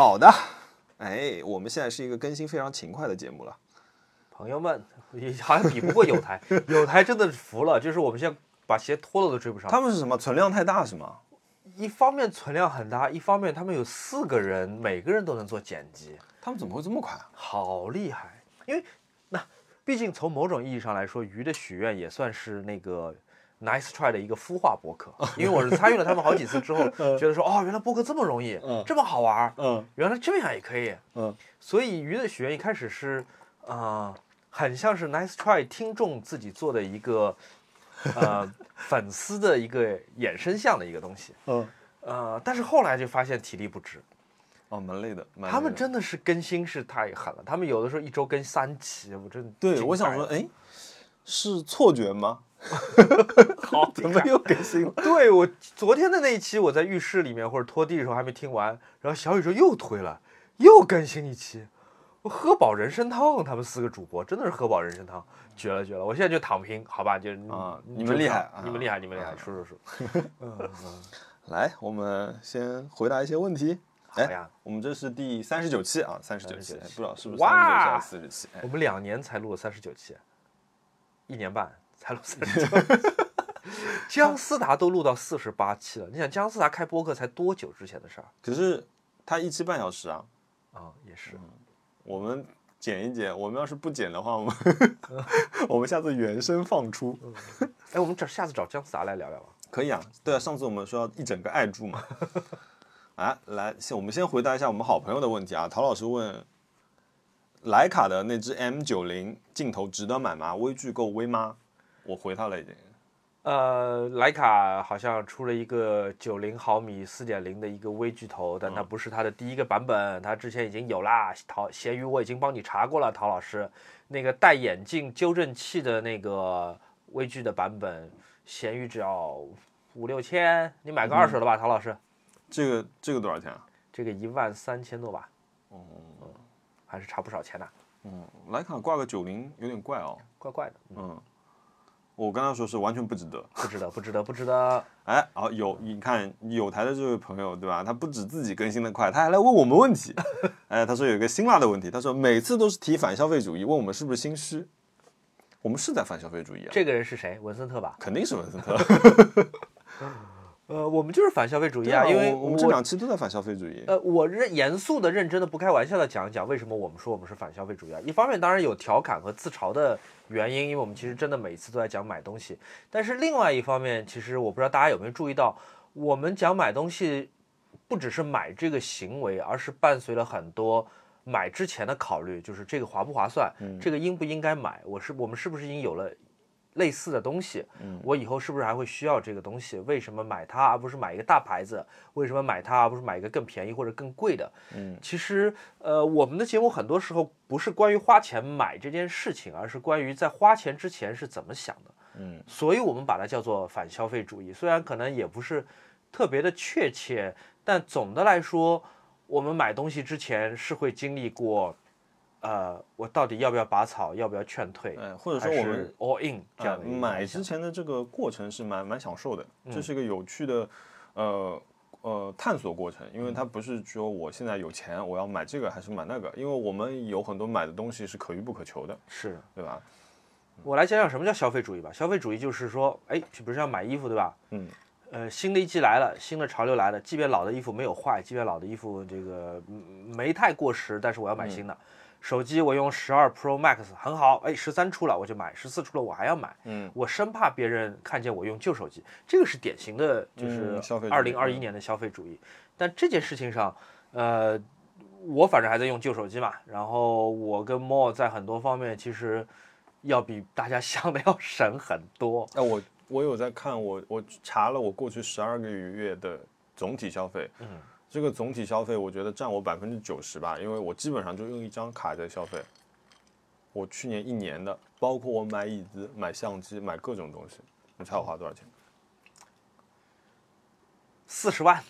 好的，哎，我们现在是一个更新非常勤快的节目了。朋友们，也好像比不过有台，有台真的是服了，就是我们现在把鞋脱了都追不上。他们是什么存量太大是吗？一方面存量很大，一方面他们有四个人，每个人都能做剪辑，他们怎么会这么快啊？好厉害！因为那毕竟从某种意义上来说，鱼的许愿也算是那个 Nice Try 的一个孵化博客，因为我是参与了他们好几次之后，觉得说哦，原来播客这么容易，嗯这么好玩儿，嗯原来这样也可以。嗯，所以鱼的许愿一开始是，呃，很像是 Nice Try 听众自己做的一个，呃，粉丝的一个衍生项的一个东西。嗯，呃，但是后来就发现体力不支，哦，蛮累的。蛮累他们真的是更新是太狠了，他们有的时候一周更三期，我真的对，我想说，哎，是错觉吗？好怎么又更新了？对我昨天的那一期，我在浴室里面或者拖地的时候还没听完，然后小宇宙又推了，又更新一期。我喝饱人参汤，他们四个主播真的是喝饱人参汤，绝了绝了！我现在就躺平，好吧，就啊就你们厉害躺你们厉害，你们厉害，说说说。嗯。来，我们先回答一些问题。好呀，我们这是第三十九期啊，三十九期，39哎期不知道是不是三十九期是四十期？哎我们两年才录了三十九期，一年半才录三十九。姜思达都录到四十八期了，你想姜思达开播客才多久之前的事儿可是他一期半小时啊，啊？也是，我们剪一剪，我们要是不剪的话，我们 我们下次原声放出，哎，我们找下次找姜思达来聊聊吧。可以啊。对啊，上次我们说要一整个爱住嘛。啊，来，先我们先回答一下我们好朋友的问题啊。陶老师问，徕卡的那只 M 九零镜头值得买吗？微距够微吗？我回他了已经。呃，徕卡好像出了一个九零毫米四点零的一个微距头，但它不是它的第一个版本，它之前已经有啦。陶咸鱼我已经帮你查过了，陶老师，那个戴眼镜纠正器的那个微距的版本，咸鱼只要五六千，你买个二手的吧，陶老师，这个这个多少钱啊？这个一万三千多吧，哦，还是差不少钱的，嗯，徕卡挂个九零有点怪哦。怪怪的，嗯嗯，我跟他说是完全不值得。不值得，不值得，不值得。哎，然后有你看有台的这位朋友对吧？他不止自己更新的快，他还来问我们问题。哎，他说有一个辛辣的问题，他说每次都是提反消费主义，问我们是不是心虚。我们是在反消费主义啊，这个人是谁？文森特吧？肯定是文森特。呃，我们就是反消费主义对啊，因为我我们这两期都在反消费主义。呃，我认严肃的、认真的、不开玩笑的讲一讲，为什么我们说我们是反消费主义啊？一方面当然有调侃和自嘲的原因，因为我们其实真的每次都在讲买东西。但是另外一方面，其实我不知道大家有没有注意到，我们讲买东西，不只是买这个行为，而是伴随了很多买之前的考虑，就是这个划不划算，这个应不应该买，我是我们是不是已经有了类似的东西，我以后是不是还会需要这个东西？为什么买它而不是买一个大牌子？为什么买它而不是买一个更便宜或者更贵的？嗯，其实呃，我们的节目很多时候不是关于花钱买这件事情，而是关于在花钱之前是怎么想的。嗯，所以我们把它叫做反消费主义，虽然可能也不是特别的确切，但总的来说，我们买东西之前是会经历过。呃，我到底要不要拔草，要不要劝退，嗯，或者说我们 all in 这样买之前的这个过程是蛮蛮享受的，嗯这是一个有趣的，呃呃探索过程，嗯因为它不是说我现在有钱我要买这个还是买那个，因为我们有很多买的东西是可遇不可求的，是对吧？我来讲讲什么叫消费主义吧。消费主义就是说，哎，比如说要买衣服，对吧？嗯，呃，新的一季来了，新的潮流来了，即便老的衣服没有坏，即便老的衣服这个嗯没太过时，但是我要买新的。手机我用十二 Pro Max 很好，哎，十三出了我就买，十四出了我还要买。嗯，我生怕别人看见我用旧手机，这个是典型的，就是嗯消费二零二一年的消费主义。但这件事情上，呃，我反正还在用旧手机嘛，然后我跟 Mo 在很多方面其实要比大家想的要省很多。哎、我我有在看，我我查了我过去十二个月的总体消费，嗯，这个总体消费我觉得占我百分之九十吧，因为我基本上就用一张卡在消费。我去年一年的，包括我买椅子、买相机、买各种东西，你猜我花多少钱？四十万，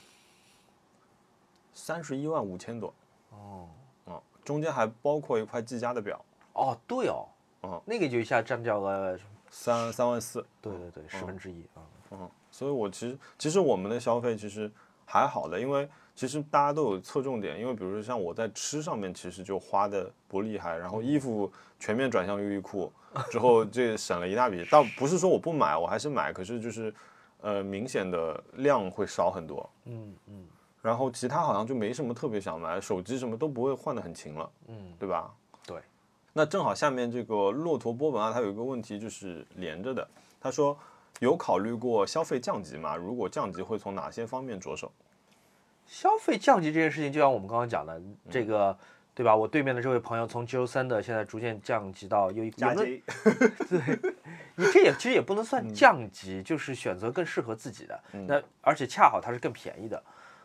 三十一万五千多。哦，嗯，中间还包括一块技嘉的表，哦，对哦，嗯，那个就一下占掉了，三三万四。对对对，十分之一啊。嗯，所以我其实其实我们的消费其实还好的，因为其实大家都有侧重点，因为比如说像我在吃上面，其实就花的不厉害，然后衣服全面转向优衣库之后，这省了一大笔。倒不是说我不买，我还是买，可是就是呃明显的量会少很多。嗯嗯然后其他好像就没什么特别想买，手机什么都不会换的很勤了，嗯，对吧？对。那正好下面这个骆驼波本啊，它有一个问题就是连着的，他说有考虑过消费降级吗？如果降级会从哪些方面着手？消费降级这件事情，就像我们刚刚讲的这个，对吧？我对面的这位朋友从 G 三的现在逐渐降级到优衣库，有没有 J，你这也其实也不能算降级，就是选择更适合自己的。那而且恰好它是更便宜的。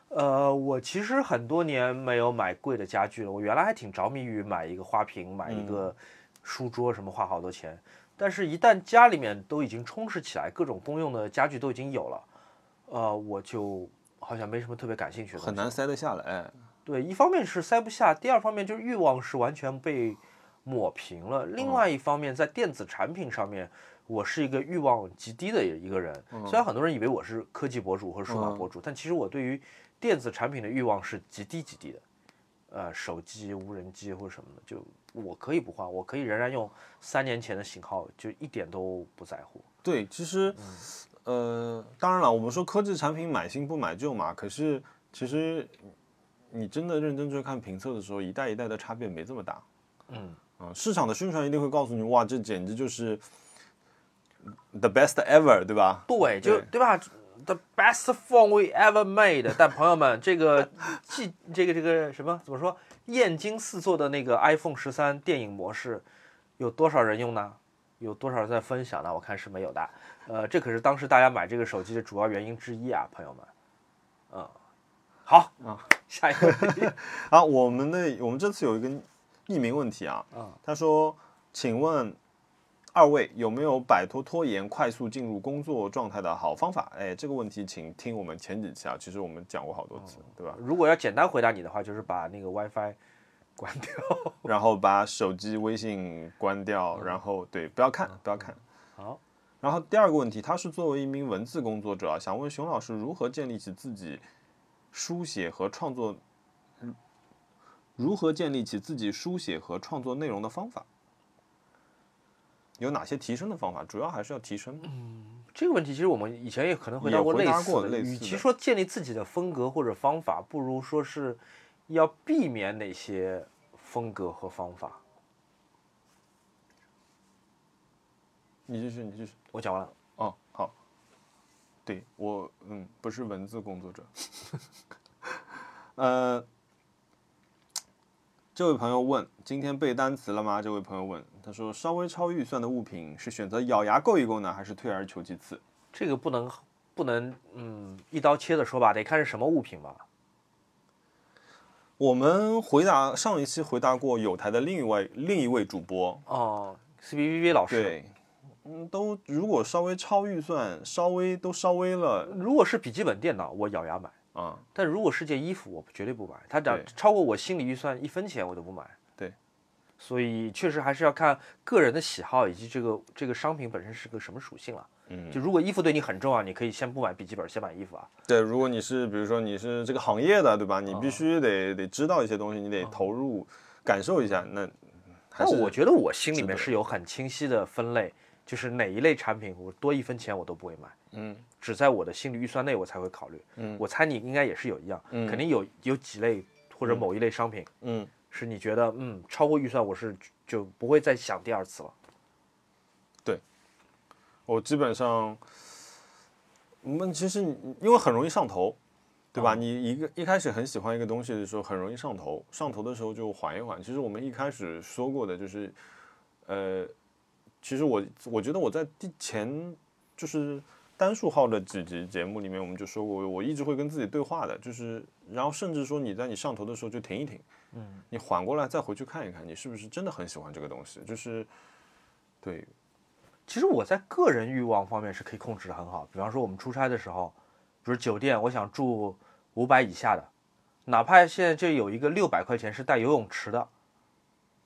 呃，我其实很多年没有买贵的家具了。我原来还挺着迷于买一个花瓶，买一个书桌，什么花好多钱。但是，一旦家里面都已经充实起来，各种公用的家具都已经有了，呃，我就好像没什么特别感兴趣的。很难塞得下来。对，一方面是塞不下，第二方面就是欲望是完全被抹平了。另外一方面，在电子产品上面，我是一个欲望极低的一个人。虽然很多人以为我是科技博主或者数码博主，但其实我对于电子产品的欲望是极低极低的。呃，手机、无人机或者什么的，就我可以不换，我可以仍然用三年前的型号，就一点都不在乎。对，其实，呃，当然了，我们说科技产品买新不买旧嘛，可是其实你真的认真去看评测的时候，一代一代的差别没这么大。嗯啊、市场的宣传一定会告诉你，哇，这简直就是 the best ever，对吧？对，就对对吧？The best phone we ever made。但朋友们，这个 既这个这个什么怎么说？燕京四座的那个 iPhone 十三电影模式，有多少人用呢？有多少人在分享呢？我看是没有的。呃，这可是当时大家买这个手机的主要原因之一啊，朋友们。嗯，好啊，下一个问题。啊，我们的我们这次有一个匿名问题啊，嗯他说，请问二位有没有摆脱拖延、快速进入工作状态的好方法？哎，这个问题请听我们前几期啊，其实我们讲过好多次，对吧？如果要简单回答你的话，就是把那个 WiFi 关掉。然后把手机微信关掉，然后对，不要看，不要看。好，然后第二个问题，他是作为一名文字工作者啊，想问熊老师如何建立起自己书写和创作，嗯如何建立起自己书写和创作内容的方法？有哪些提升的方法？主要还是要提升。嗯这个问题其实我们以前也可能回答过类似的。过类似的与其说建立自己的风格或者方法，不如说是要避免哪些风格和方法。你继续，你继续。我讲完了。哦，好。对我，嗯，不是文字工作者。呃，这位朋友问：今天背单词了吗？这位朋友问，他说：稍微超预算的物品是选择咬牙够一够呢，还是退而求其次？这个不能不能嗯一刀切的说吧，得看是什么物品吧。我们回答上一期回答过有台的另一位另一位主播，哦，CBVV 老师，对，嗯，都如果稍微超预算，稍微都稍微了如果是笔记本电脑，我咬牙买；啊、但如果是件衣服，我绝对不买。它只要超过我心理预算一分钱，我都不买。对，所以确实还是要看个人的喜好以及这个这个商品本身是个什么属性了。嗯，就如果衣服对你很重要，你可以先不买笔记本，先买衣服啊。对，如果你是比如说你是这个行业的，对吧？嗯你必须得、得知道一些东西，你得投入、感受一下。那还但我觉得我心里面是有很清晰的分类，就是哪一类产品我多一分钱我都不会买，嗯只在我的心理预算内我才会考虑。嗯我猜你应该也是有一样，嗯肯定有有几类或者某一类商品嗯，是你觉得嗯超过预算我是就不会再想第二次了。我基本上，我们其实因为很容易上头，对吧？你一个一开始很喜欢一个东西的时候，很容易上头，上头的时候就缓一缓。其实我们一开始说过的就是，呃，其实我我觉得我在第前就是单数号的几集节目里面，我们就说过，我一直会跟自己对话的，就是然后甚至说你在你上头的时候就停一停，嗯，你缓过来再回去看一看，你是不是真的很喜欢这个东西，就是对，其实我在个人欲望方面是可以控制的很好，比方说我们出差的时候，比如酒店，我想住五百以下的，哪怕现在这有一个六百块钱是带游泳池的，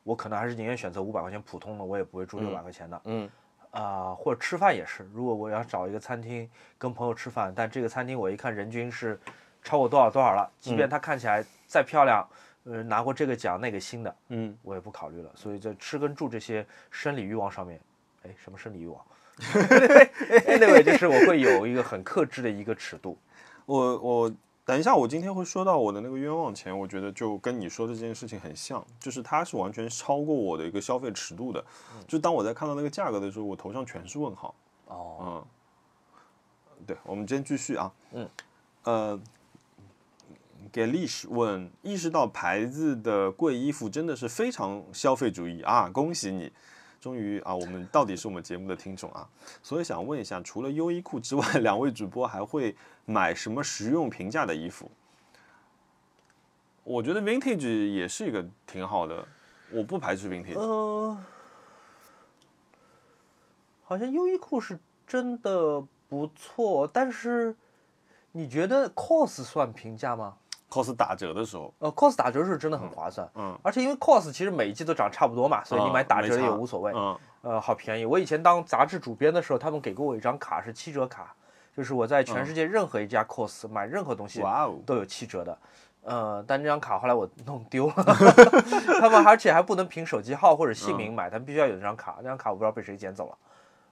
我可能还是宁愿选择五百块钱普通的，我也不会住六百块钱的。嗯啊、或者吃饭也是，如果我要找一个餐厅跟朋友吃饭，但这个餐厅我一看人均是超过多少多少了，即便它看起来再漂亮，呃，拿过这个奖那个新的，嗯，我也不考虑了。所以在吃跟住这些生理欲望上面，哎，什么是理欲望？anyway，就是我会有一个很克制的一个尺度。我我等一下，我今天会说到我的那个冤枉钱，我觉得就跟你说的这件事情很像，就是它是完全超过我的一个消费尺度的。就当我在看到那个价格的时候，我头上全是问号。哦，嗯，对，我们今天继续啊。嗯，呃，给历史问，意识到牌子的贵衣服真的是非常消费主义啊！恭喜你，终于啊，我们到底是我们节目的听众啊，所以想问一下，除了优衣库之外，两位主播还会买什么实用平价的衣服？我觉得 vintage 也是一个挺好的，我不排斥 vintage。呃，好像优衣库是真的不错，但是你觉得 COS 算平价吗？Cos 打折的时候，呃，COS 打折是真的很划算，嗯，而且因为 COS 其实每一季都涨差不多嘛，所以你嗯买打折也无所谓。嗯呃，好便宜。我以前当杂志主编的时候，他们给过我一张卡是七折卡，就是我在全世界任何一家 COS 买任何东西哇哦，都有七折的。呃，但这张卡后来我弄丢了，他们而且还不能凭手机号或者姓名买，他们必须要有那张卡，那张卡我不知道被谁捡走了。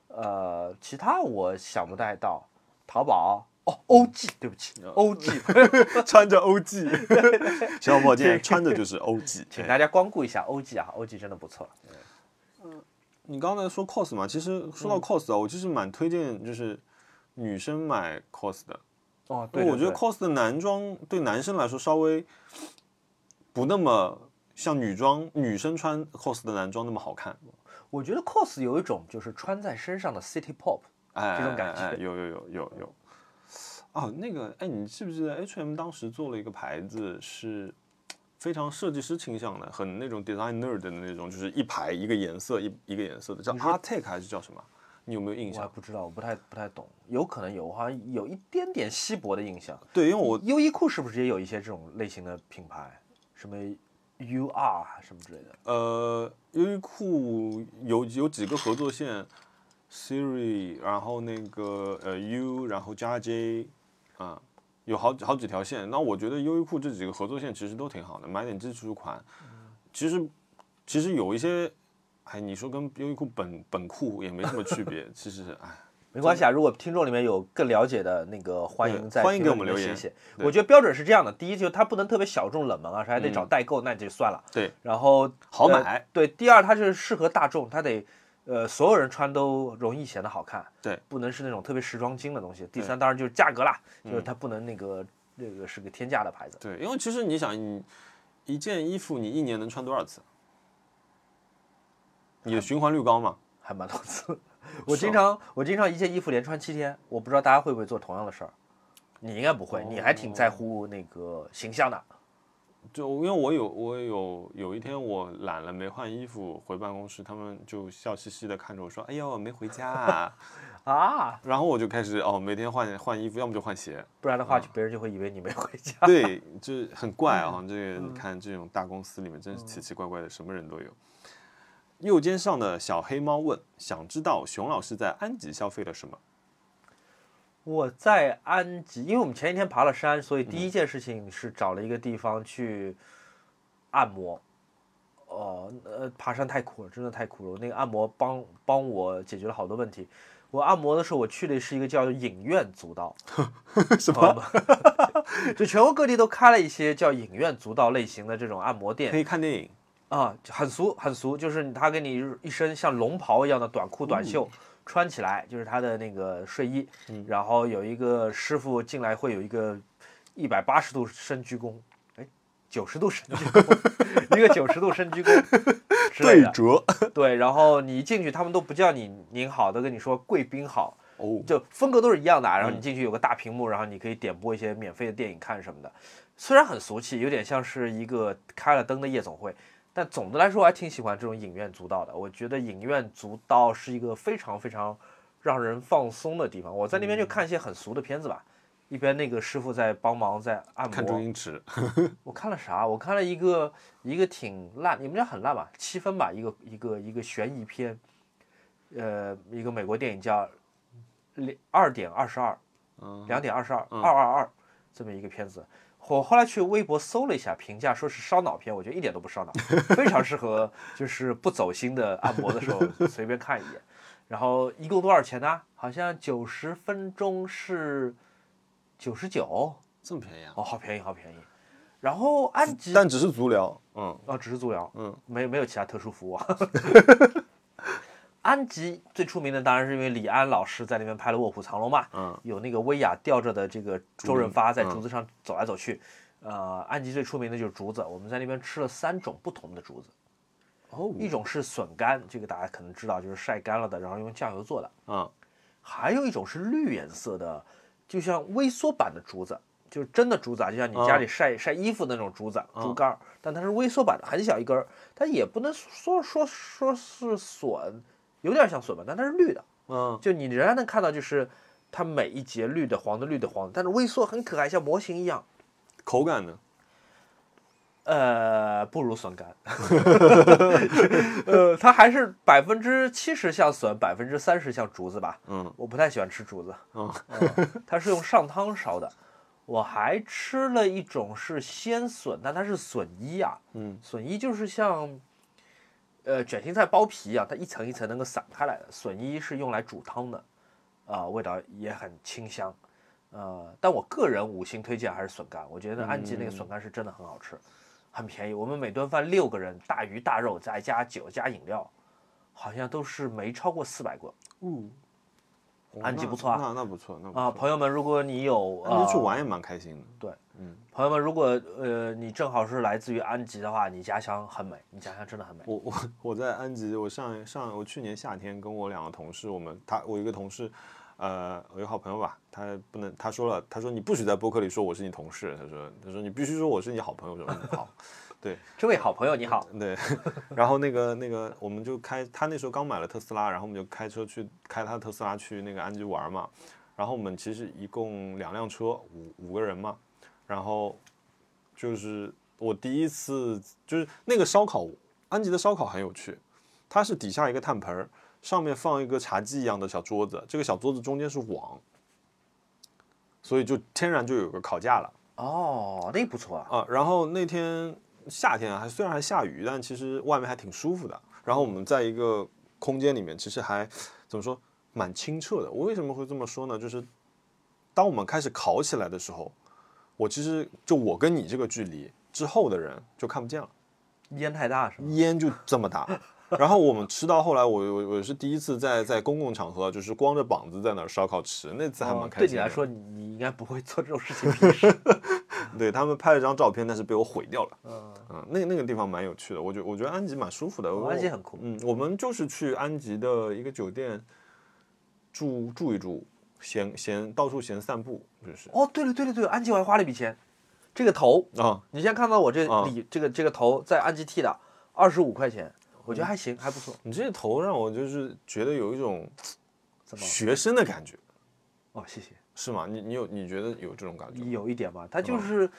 呃，其他我想不太到，淘宝哦，OG，对不起，OG，穿着 OG，小宝今天穿的就是 OG。请大家光顾一下 OG 啊，OG 真的不错。嗯。你刚才说 cos 嘛，其实说到 cos 啊，我就是蛮推荐就是女生买 cos 的，哦，对我觉得 cos 的男装对男生来说稍微不那么像女装女生穿 cos 的男装那么好看，我觉得 cos 有一种就是穿在身上的 city pop，哎，这种感觉。有有有有有。哦，那个，哎，你记不记得 H&M 当时做了一个牌子是非常设计师倾向的，很那种 designer 的那种，就是一排一个颜色一一个颜色的，叫 Artec 还是叫什么？你有没有印象？我还不知道，我不太不太懂，有可能有，我好像有一点点稀薄的印象。对，因为我优衣库是不是也有一些这种类型的品牌，什么 UR 啊什么之类的？呃，优衣库有有几个合作线，Siri，然后那个呃 U，然后加 J，啊、有好好几条线。那我觉得优衣库这几个合作线其实都挺好的，买点基础款。其实其实有一些，哎，你说跟优衣库本本库也没什么区别。其实，哎，没关系啊，如果听众里面有更了解的那个，欢迎在欢迎给我们留言。我觉得标准是这样的：第一，就是它不能特别小众冷门啊，还得找代购，那就算了。对，然后呃好买对，第二，它就是适合大众，它得呃所有人穿都容易显得好看。对，不能是那种特别时装精的东西。第三，当然就是价格啦，嗯就是它不能那个那个是个天价的牌子。对，因为其实你想，你一件衣服你一年能穿多少次？你的循环率高吗？还蛮多次。我经常我经常一件衣服连穿七天，我不知道大家会不会做同样的事儿。你应该不会，你还挺在乎那个形象的。就因为我有我有有一天我懒了没换衣服回办公室，他们就笑嘻嘻的看着我说：“哎呦，没回家啊。啊，”然后我就开始哦，每天换换衣服，要么就换鞋。不然的话，别人就会以为你没回家。对，就是很怪啊。这个你看这种大公司里面真是奇奇怪怪的，什么人都有。右肩上的小黑猫问：想知道熊老师在安吉消费了什么？我在安吉，因为我们前一天爬了山，所以第一件事情是找了一个地方去按摩。哦，呃，爬山太苦了，真的太苦了。那个按摩帮帮我解决了好多问题。我按摩的时候，我去的是一个叫影院足道，什么？就全国各地都开了一些叫影院足道类型的这种按摩店可以看电影。啊，很俗很俗，就是他给你一身像龙袍一样的短裤短袖。穿起来就是他的那个睡衣，然后有一个师傅进来会有一个一百八十度深鞠躬，哎，九十度深鞠躬，一个九十度深鞠躬之类的，折。对，然后你一进去，他们都不叫你您好，都跟你说贵宾好，哦，就风格都是一样的啊。然后你进去有个大屏幕，然后你可以点播一些免费的电影看什么的，虽然很俗气，有点像是一个开了灯的夜总会。但总的来说，我还挺喜欢这种影院足道的。我觉得影院足道是一个非常非常让人放松的地方。我在那边就看一些很俗的片子吧，一边那个师傅在帮忙在按看周摩。星驰。我看了啥？我看了一个一个挺烂，你们讲很烂吧？七分吧，一个一个一个悬疑片，呃，一个美国电影叫两二点二十二，嗯两点二十二，二二二，这么一个片子。我后来去微博搜了一下评价，说是烧脑片，我觉得一点都不烧脑，非常适合就是不走心的按摩的时候 随便看一眼。然后一共多少钱呢？好像九十分钟是九十九，这么便宜啊？哦，好便宜，好便宜。然后安吉，但只是足疗，嗯，哦，只是足疗，嗯，没没有其他特殊服务啊。安吉最出名的当然是因为李安老师在那边拍了《卧虎藏龙》嘛，嗯，有那个威亚吊着的这个周润发在嗯竹子上走来走去。呃，安吉最出名的就是竹子，我们在那边吃了三种不同的竹子，哦，一种是笋干，这个大家可能知道，就是晒干了的，然后用酱油做的。嗯，还有一种是绿颜色的，就像微缩版的竹子，就是真的竹子啊，就像你家里晒、晒衣服的那种竹子，竹竿儿，但它是微缩版的，很小一根儿，它也不能说说说是笋，有点像笋吧，但它是绿的，嗯，就你仍然能看到，就是它每一节绿的、黄的、绿的、黄的，但是微缩很可爱，像模型一样。口感呢？呃，不如笋干，呃，它还是百分之七十像笋，百分之三十像竹子吧。嗯，我不太喜欢吃竹子。嗯嗯它是用上汤烧的。我还吃了一种是鲜笋，但它是笋衣啊。嗯，笋衣就是像，呃，卷心菜剥皮啊，它一层一层能够散开来的。笋衣是用来煮汤的，啊、味道也很清香。呃，但我个人五星推荐还是笋干，我觉得安吉那个笋干是真的很好吃，很便宜。我们每顿饭六个人，大鱼大肉再加酒加饮料，好像都是没超过四百个嗯，安吉不错啊那那不错，那不啊。错。朋友们，如果你有安吉去呃玩也蛮开心的。对，嗯，朋友们，如果呃你正好是来自于安吉的话，你家乡很美，你家乡真的很美。我我我在安吉，我上上我去年夏天跟我两个同事，我们他我一个同事，呃，我一个好朋友吧，他不能，他说了，他说你不许在播客里说我是你同事，他说他说你必须说我是你好朋友，我说嗯好，这位好朋友你好，对，然后那个那个我们就开，他那时候刚买了特斯拉，然后我们就开车去开他的特斯拉去那个安吉玩嘛，然后我们其实一共两辆车，五五个人嘛，然后就是我第一次就是那个烧烤，安吉的烧烤很有趣，它是底下一个炭盆儿，上面放一个茶几一样的小桌子，这个小桌子中间是网，所以就天然就有个烤架了。哦，那不错啊。啊，然后那天夏天还虽然还下雨，但其实外面还挺舒服的。然后我们在一个空间里面，其实还怎么说，蛮清澈的。我为什么会这么说呢？就是当我们开始烤起来的时候，我其实就我跟你这个距离之后的人就看不见了，烟太大是吗？烟就这么大。然后我们吃到后来，我我我是第一次在在公共场合，就是光着膀子在那儿烧烤吃，那次还蛮哦开心的。对你来说，你你应该不会做这种事情 平时。对他们拍了张照片，但是被我毁掉了。嗯，嗯，那个那个地方蛮有趣的，我觉我觉得安吉蛮舒服的。我安吉很酷。嗯，我们就是去安吉的一个酒店住住一住，闲闲到处闲散步，就是哦，对了对了对了，安吉我还花了一笔钱，这个头，啊，你现在看到我这啊里、这个这个头在安吉剃的，二十五块钱，我觉得还行，还不错。你这头让我就是觉得有一种怎么？学生的感觉，哦，谢谢。是吗？你你有你觉得有这种感觉？有一点吧，他就是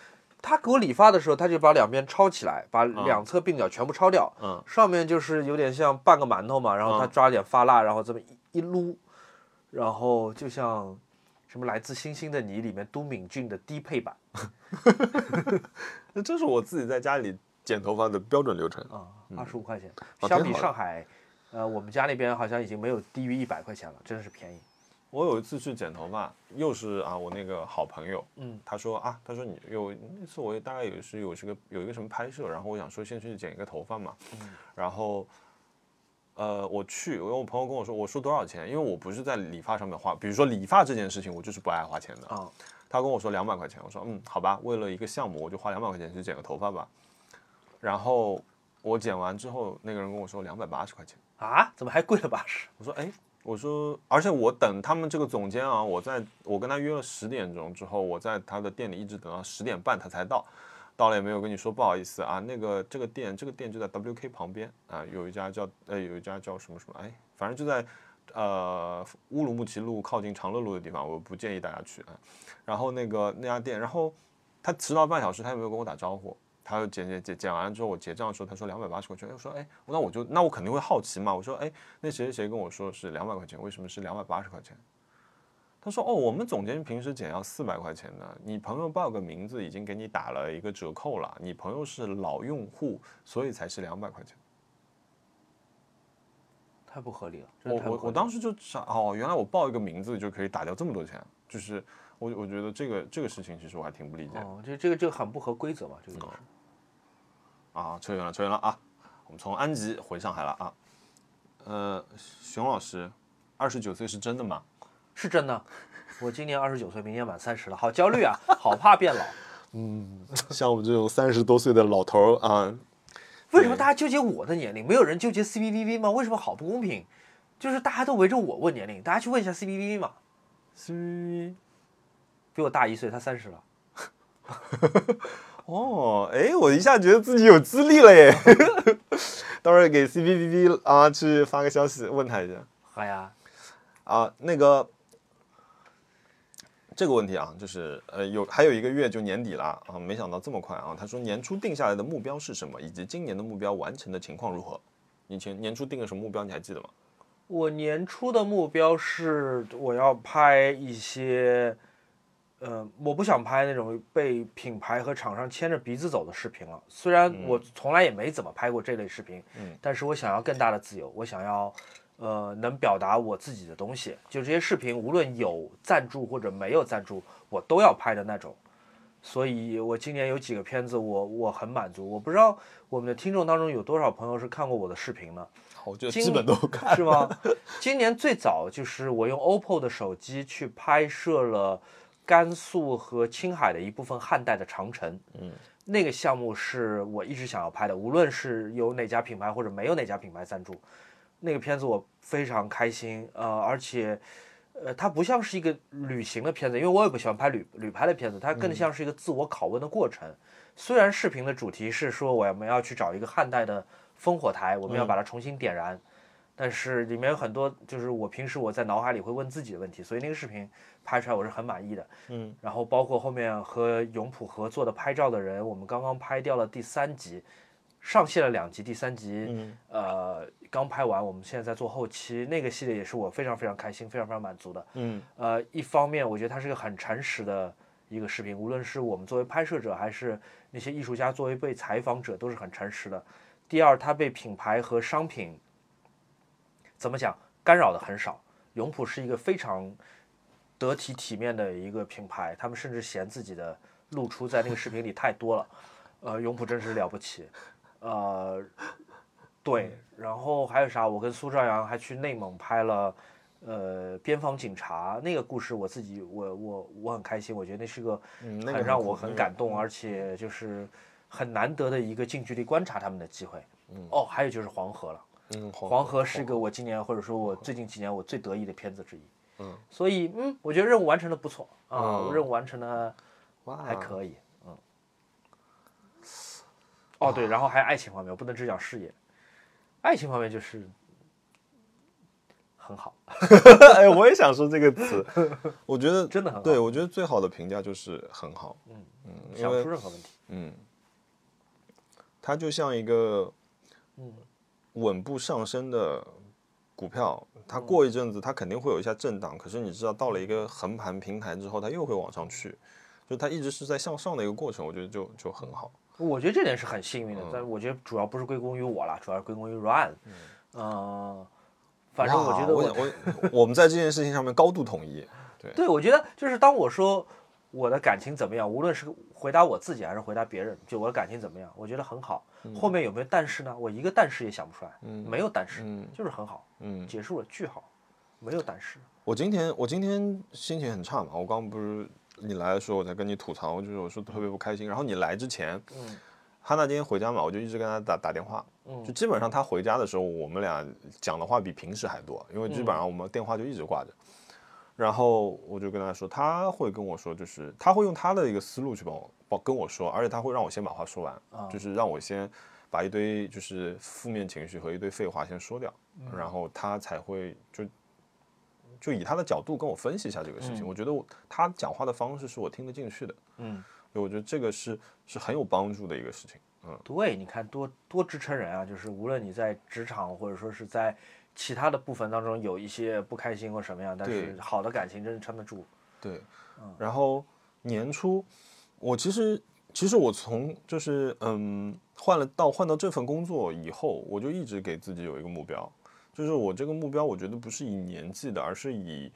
他给我理发的时候，他就把两边抄起来，把两侧鬓角全部抄掉，嗯，上面就是有点像半个馒头嘛，然后他嗯抓点发蜡，然后这么一一撸，然后就像什么来自星星的你里面都敏俊的低配版 那这是我自己在家里剪头发的标准流程。啊，二十五块钱，啊相比上海，呃，我们家那边好像已经没有低于一百块钱了，真的是便宜。我有一次去剪头发，又是啊，我那个好朋友，嗯，他说啊，他说你有那次我也大概有是有这个有一个什么拍摄，然后我想说先去剪一个头发嘛，嗯然后呃我去，因为我朋友跟我说，我说多少钱，因为我不是在理发上面花，比如说理发这件事情，我就是不爱花钱的，啊，他跟我说两百块钱，我说嗯好吧，为了一个项目我就花两百块钱去剪个头发吧，然后我剪完之后，那个人跟我说两百八十块钱。啊，怎么还贵了八十？我说哎，我说，而且我等他们这个总监啊，我在我跟他约了十点钟之后，我在他的店里一直等到十点半他才到，到了也没有跟你说不好意思啊，那个这个店这个店就在 WK 旁边啊，有一家叫呃有一家叫什么什么哎，反正就在呃乌鲁木齐路靠近长乐路的地方，我不建议大家去啊。然后那个那家店，然后他迟到半小时，他也没有跟我打招呼。他就剪剪剪剪完了之后，我结账的时候，他说两百八十块钱。我说，哎，那我就那我肯定会好奇嘛。我说，哎，那谁谁谁跟我说是两百块钱，为什么是两百八十块钱？他说：“哦，我们总监平时减要四百块钱的，你朋友报个名字已经给你打了一个折扣了，你朋友是老用户，所以才是两百块钱。太不合理了。真我我我当时就想，哦，原来我报一个名字就可以打掉这么多钱，就是我我觉得这个这个事情其实我还挺不理解。哦，这这个这个很不合规则嘛，这个就是。啊，扯远了，扯远了啊！我们从安吉回上海了啊。呃，熊老师，二十九岁是真的吗？是真的。我今年二十九岁，明年满三十了，好焦虑啊，好怕变老。嗯像我们这种三十多岁的老头儿啊，为什么大家纠结我的年龄，没有人纠结 C B V V 吗？为什么好不公平？就是大家都围着我问年龄，大家去问一下 C B V V 嘛，是比我大一岁，他三十了。哦，哎，我一下觉得自己有资历了耶！待会儿给 CPPP 啊去发个消息问他一下好呀，啊。那个这个问题啊，就是呃有还有一个月就年底了啊，没想到这么快啊。他说年初定下来的目标是什么，以及今年的目标完成的情况如何？你前年初定了什么目标？你还记得吗？我年初的目标是我要拍一些，呃，我不想拍那种被品牌和厂商牵着鼻子走的视频了。虽然我从来也没怎么拍过这类视频，嗯，但是我想要更大的自由，我想要，呃，能表达我自己的东西。就这些视频，无论有赞助或者没有赞助，我都要拍的那种。所以我今年有几个片子我，我很满足。我不知道我们的听众当中有多少朋友是看过我的视频呢？我觉得基本都看是吗？今年最早就是我用 OPPO 的手机去拍摄了甘肃和青海的一部分汉代的长城。嗯，那个项目是我一直想要拍的，无论是有哪家品牌或者没有哪家品牌赞助，那个片子我非常开心。呃，而且，呃，它不像是一个旅行的片子，因为我也不喜欢拍旅旅拍的片子，它更像是一个自我拷问的过程。虽然视频的主题是说我们要去找一个汉代的烽火台，我们要把它重新点燃，但是里面有很多就是我平时我在脑海里会问自己的问题，所以那个视频拍出来我是很满意的。嗯，然后包括后面和永普合作的拍照的人，我们刚刚拍掉了第三集，上线了两集，第三集、嗯呃刚拍完，我们现在在做后期，那个系列也是我非常非常开心、非常非常满足的。嗯呃，一方面我觉得它是个很诚实的一个视频，无论是我们作为拍摄者，还是那些艺术家作为被采访者，都是很诚实的。第二，它被品牌和商品怎么讲干扰的很少。永普是一个非常得体体面的一个品牌，他们甚至嫌自己的露出在那个视频里太多了。呃，永普真是了不起。呃，对，然后还有啥？我跟苏兆阳还去内蒙拍了。呃，边防警察那个故事，我自己我我我很开心，我觉得那是个很让我很感动，而且就是很难得的一个近距离观察他们的机会。哦，还有就是黄河了，嗯黄河是个我今年或者说我最近几年我最得意的片子之一。嗯，所以嗯，我觉得任务完成的不错啊，嗯任务完成的还可以，嗯。哦，对，然后还有爱情方面，我不能只讲事业，爱情方面就是很好，哎，我也想说这个词，我觉得真的很好对，我觉得最好的评价就是很好。嗯嗯，因想出任何问题。嗯，它就像一个嗯稳步上升的股票，嗯它过一阵子它肯定会有一下震荡，可是你知道到了一个横盘平台之后，它又会往上去，就它一直是在向上的一个过程，我觉得就就很好。我觉得这点是很幸运的，嗯但我觉得主要不是归功于我啦，主要是归功于 Run。嗯、反正我觉得哇我我我们在这件事情上面高度统一。对，对我觉得就是当我说我的感情怎么样，无论是回答我自己还是回答别人，就我的感情怎么样，我觉得很好。后面有没有但是呢？我一个但是也想不出来，没有但是，嗯就是很好，嗯，结束了，句号，没有但是。我今天我今天心情很差嘛，我刚刚不是你来的时候我在跟你吐槽，就是我说特别不开心。然后你来之前，嗯哈娜今天回家嘛，我就一直跟她打打电话，嗯就基本上她回家的时候，我们俩讲的话比平时还多，因为基本上我们电话就一直挂着。然后我就跟她说，她会跟我说，就是她会用她的一个思路去帮我帮跟我说，而且她会让我先把话说完，啊就是让我先把一堆就是负面情绪和一堆废话先说掉，然后她才会就就以他的角度跟我分析一下这个事情。我觉得我他讲话的方式是我听得进去的，嗯，我觉得这个是是很有帮助的一个事情。嗯对，你看多多支撑人啊！就是无论你在职场或者说是在其他的部分当中有一些不开心或什么样，但是好的感情真是撑得住。对，然后年初我其实其实我从就是嗯换了到换到这份工作以后，我就一直给自己有一个目标，就是我这个目标我觉得不是以年纪的，而是以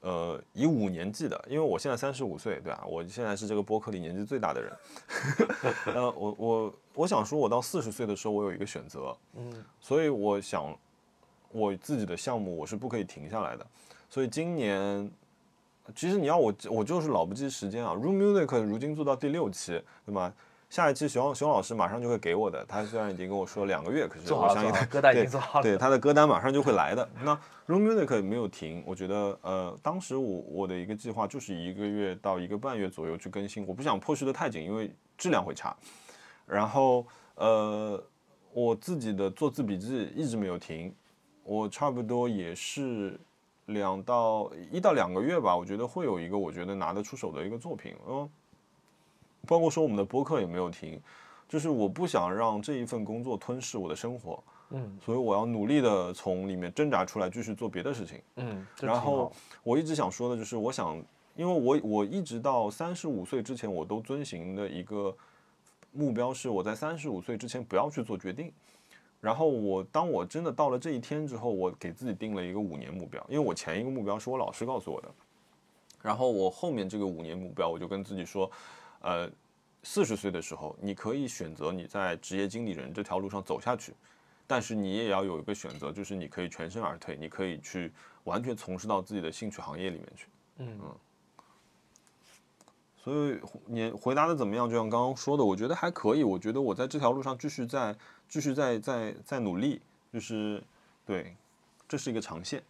呃以五年计的，因为我现在三十五岁，对吧？我现在是这个播客里年纪最大的人。呃，我我我想说，我到四十岁的时候，我有一个选择，嗯所以我想我自己的项目我是不可以停下来的，所以今年。其实你要我，我就是老不记时间啊。Room Music 如今做到第六期，对吗？下一期熊熊老师马上就会给我的。他虽然已经跟我说两个月，可是我相信他做好了，歌单已经做好了。对他的歌单马上就会来的。那 Room Music 没有停，我觉得呃，当时我我的一个计划就是一个月到一个半月左右去更新，我不想迫使的太紧，因为质量会差。然后呃，我自己的做字笔记一直没有停，我差不多也是两到一到两个月吧，我觉得会有一个我觉得拿得出手的一个作品，嗯，包括说我们的播客也没有停，就是我不想让这一份工作吞噬我的生活，嗯所以我要努力的从里面挣扎出来，继续做别的事情。嗯，然后我一直想说的就是，我想，因为我我一直到三十五岁之前，我都遵循的一个目标是，我在三十五岁之前不要去做决定。然后我当我真的到了这一天之后，我给自己定了一个五年目标，因为我前一个目标是我老师告诉我的，然后我后面这个五年目标，我就跟自己说，呃，四十岁的时候，你可以选择你在职业经理人这条路上走下去，但是你也要有一个选择，就是你可以全身而退，你可以去完全从事到自己的兴趣行业里面去。嗯所以你回答的怎么样？就像刚刚说的，我觉得还可以。我觉得我在这条路上继续在继续在在在努力，就是对，这是一个长线。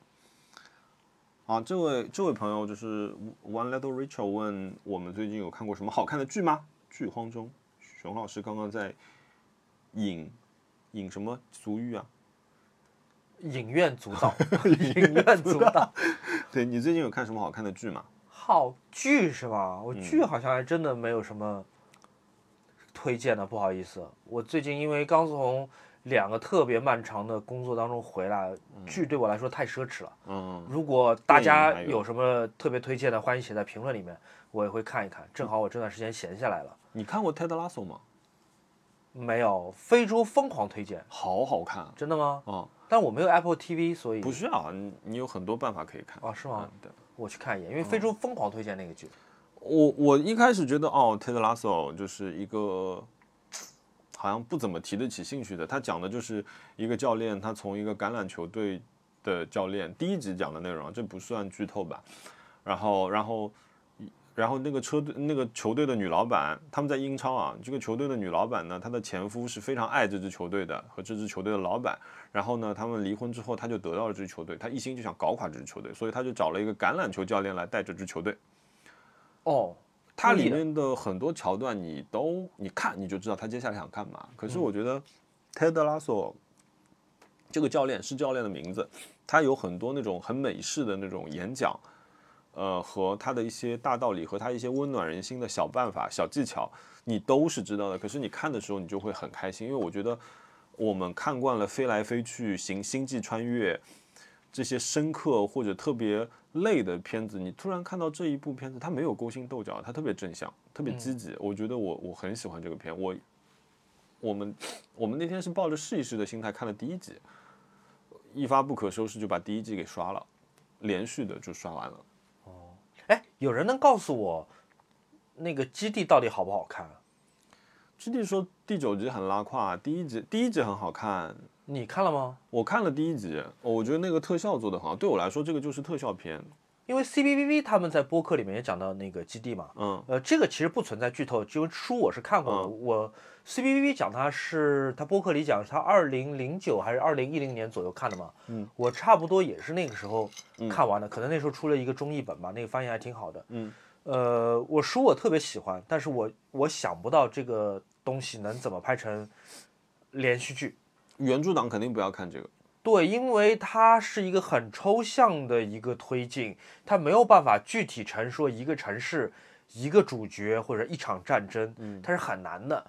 啊，这位这位朋友就是 One Little Rachel 问我们最近有看过什么好看的剧吗？剧荒中，熊老师刚刚在影影什么俗语啊？影院主导，影院主导。对你最近有看什么好看的剧吗？好剧是吧？我剧嗯好像还真的没有什么推荐的，不好意思。我最近因为刚从两个特别漫长的工作当中回来，剧对我来说太奢侈了。嗯，如果大家有有什么特别推荐的，欢迎写在评论里面，我也会看一看。正好我这段时间闲下来了。你看过《泰德拉索》吗？没有非洲疯狂推荐，好好看真的吗？嗯，但我没有 Apple TV，所以不需要，你你有很多办法可以看。哦是吗嗯？对。我去看一眼，因为非洲疯狂推荐那个剧。我我一开始觉得哦，Ted Lasso 就是一个好像不怎么提得起兴趣的。他讲的就是一个教练，他从一个橄榄球队的教练，第一集讲的内容，这不算剧透吧？然后，然后，然后那个车队那个球队的女老板，他们在英超啊，这个球队的女老板呢，她的前夫是非常爱这支球队的和这支球队的老板。然后呢，他们离婚之后，他就得到了这支球队，他一心就想搞垮这支球队，所以他就找了一个橄榄球教练来带这支球队。哦，它里面的很多桥段，你都你看你就知道他接下来想干嘛。可嗯是我觉得泰德拉索这个教练是教练的名字，他有很多那种很美式的那种演讲，呃，和他的一些大道理和他一些温暖人心的小办法、小技巧，你都是知道的。可是你看的时候，你就会很开心，因为我觉得我们看惯了飞来飞去、行星际穿越。这些深刻或者特别累的片子，你突然看到这一部片子，它没有勾心斗角，它特别正向，特别积极。我觉得我我很喜欢这个片。我我们我们那天是抱着试一试的心态看了第一集，一发不可收拾就把第一季给刷了，连续的就刷完了。哦哎，有人能告诉我那个基地到底好不好看？基地说第九集很拉胯，第一集第一集很好看。你看了吗？我看了第一集，我觉得那个特效做得很好。对我来说，这个就是特效片。因为 CBBB 他们在播客里面也讲到那个基地嘛，嗯呃，这个其实不存在剧透，因为书我是看过的。我 CBBB 讲它是他播客里讲是他二零零九还是二零一零年左右看的嘛，嗯，我差不多也是那个时候看完的，可能那时候出了一个中译本吧，那个翻译还挺好的。嗯，呃，我书我特别喜欢，但是我我想不到这个东西能怎么拍成连续剧。原著党肯定不要看这个。对，因为它是一个很抽象的一个推进，它没有办法具体陈说一个城市、一个主角或者一场战争，它是很难的。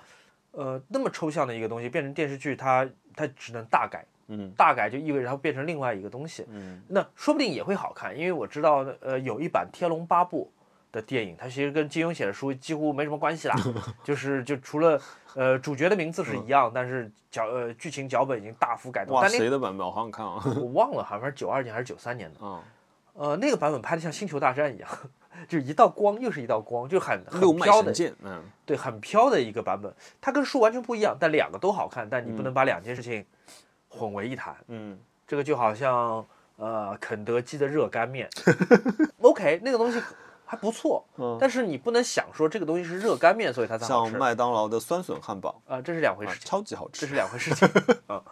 呃，那么抽象的一个东西变成电视剧，它它只能大改，嗯大改就意味着它会变成另外一个东西。嗯那说不定也会好看，因为我知道，呃，有一版《天龙八部》的电影，它其实跟金庸写的书几乎没什么关系啦，就是就除了呃主角的名字是一样，但是脚呃剧情脚本已经大幅改动。哇，谁的版本？我好想看啊！我 忘了，好像是九二年还是九三年的。啊，呃，那个版本拍的像《星球大战》一样，就一道光又是一道光，就很很飘的，嗯，对，很飘的一个版本。它跟书完全不一样，但两个都好看，但你不能把两件事情混为一谈。嗯这个就好像呃肯德基的热干面，OK，那个东西还不错，嗯但是你不能想说这个东西是热干面，所以它才好吃。像麦当劳的酸笋汉堡，啊、这是两回啊事情，超级好吃。这是两回事情 啊。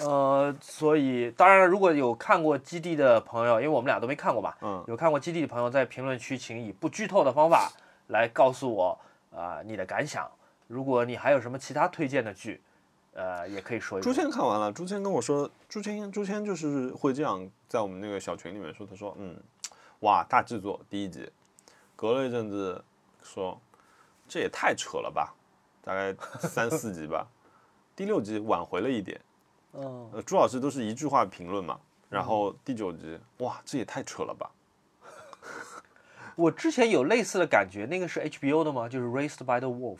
呃，所以当然了，如果有看过《基地》的朋友，因为我们俩都没看过嘛，嗯有看过《基地》的朋友，在评论区请以不剧透的方法来告诉我啊、你的感想。如果你还有什么其他推荐的剧，呃，也可以说一朱说。谦看完了，朱谦跟我说，朱谦朱谦就是会这样在我们那个小群里面说，他说，嗯，哇，大制作第一集，隔了一阵子说，这也太扯了吧，大概三四集吧，第六集挽回了一点，嗯，呃，朱老师都是一句话评论嘛，然后第九集，哇，这也太扯了吧，我之前有类似的感觉，那个是 HBO 的吗？就是《Raised by the Wolf》。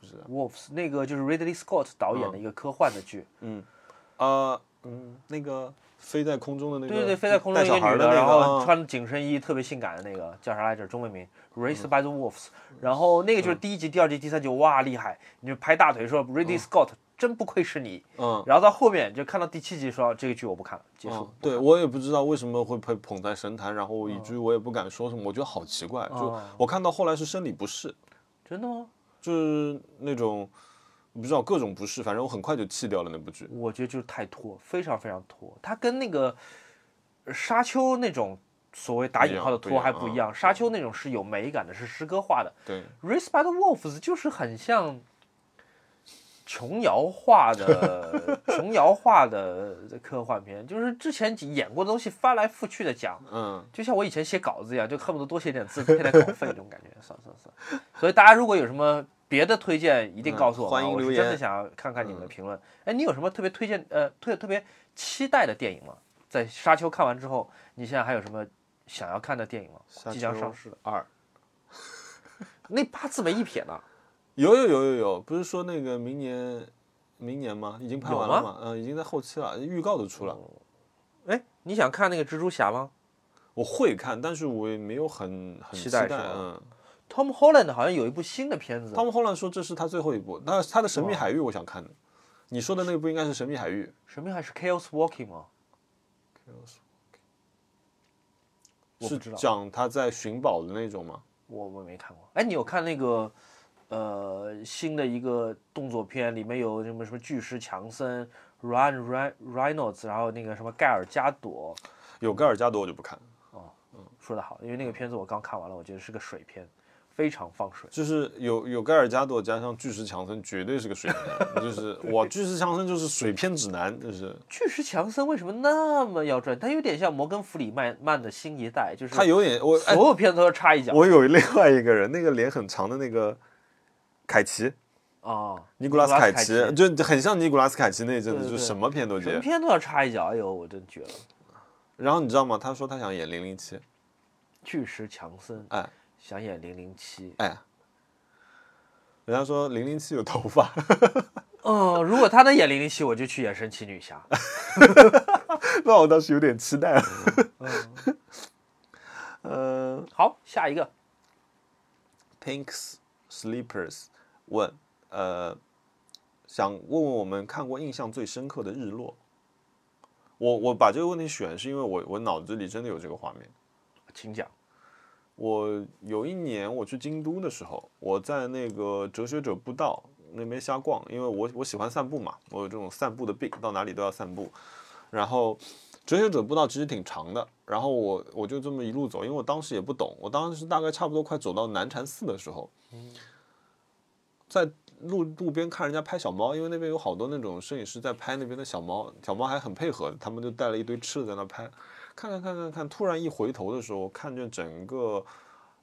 不是。的，Wolves 那个就是 Ridley Scott 导演的一个科幻的剧，嗯，呃，嗯，那个飞在空中的那个，对对对，飞在空中带一个女的，然后嗯穿紧身衣，特别性感的那个叫啥来着？中文名《Raised by the Wolves》，然后那个就是第一集、第二集、第三集，哇，厉害！你就拍大腿说 Ridley Scott 真不愧是你。嗯。然后到后面就看到第七集说这个剧我不看了，结束嗯。对我也不知道为什么会被捧在神坛，然后以至于我也不敢说什么，我觉得好奇怪。就哦我看到后来是生理不适，真的吗？就是那种不知道各种不适，反正我很快就弃掉了那部剧。我觉得就是太拖，非常非常拖。它跟那个呃沙丘那种所谓打引号的拖还不一样，沙丘那种是有美感的，是诗歌化的。对，《the Wolves》就是很像琼瑶化的 琼瑶化的科幻片，就是之前演过的东西翻来覆去的讲，嗯，就像我以前写稿子一样，就恨不得多写点字配点稿费这种感觉。算了算了算了。所以大家如果有什么别的推荐，一定告诉我们啊、欢迎留我是真的想要看看你们的评论。哎，你有什么特别推荐呃特特别期待的电影吗？在《沙丘》看完之后，你现在还有什么想要看的电影吗？即将上市的二，那八字没一撇呢。有有有有有，不是说那个明年明年吗？已经拍完了吗？嗯，已经在后期了，预告都出了。哎，你想看那个蜘蛛侠吗我会看，但是我也没有很很期期待。嗯，？Tom Holland 好像有一部新的片子，Tom Holland 说这是他最后一部，那他的《神秘海域》我想看的。你说的那部应该是《神秘海域》。神秘海是 Chaos Walking 吗？我是不知道讲他在寻宝的那种吗？我我没看过。哎，你有看那个呃新的一个动作片，里面有什么什么巨石强森、Ryan Ryan Reynolds，然后那个什么盖尔加朵，有盖尔加朵我就不看，哦说的好，因为那个片子我刚看完了，我觉得是个水片，非常放水。就是有有盖尔加朵加上巨石强森，绝对是个水片。就是哇巨石强森就是水片指南，就是巨石强森为什么那么要赚？他有点像摩根弗里曼曼的新一代，就是他有点我哎，所有片子都要插一脚我有另外一个人，那个脸很长的那个凯奇，啊。尼古拉斯凯凯奇，就很像尼古拉斯凯奇那一阵子，就什么片都接。什么片都要插一脚，哎呦，我真绝了！然后你知道吗？他说他想演零零七，巨石强森，哎想演零零七，哎，人家说零零七有头发，嗯，如果他能演零零七，我就去演神奇女侠。那我倒是有点期待了。嗯。好，下一个，Pinks Sleepers 问，呃，想问问我们看过印象最深刻的日落。我我把这个问题选，是因为我我脑子里真的有这个画面。请讲。我有一年我去京都的时候，我在那个哲学者步道那边瞎逛，因为我我喜欢散步嘛，我有这种散步的病，到哪里都要散步。然后哲学者步道其实挺长的，然后我我就这么一路走，因为我当时也不懂，我当时大概差不多快走到南禅寺的时候，在路路边看人家拍小猫，因为那边有好多那种摄影师在拍那边的小猫，小猫还很配合，他们就带了一堆吃的在那拍，看看看看看，突然一回头的时候，看见整个，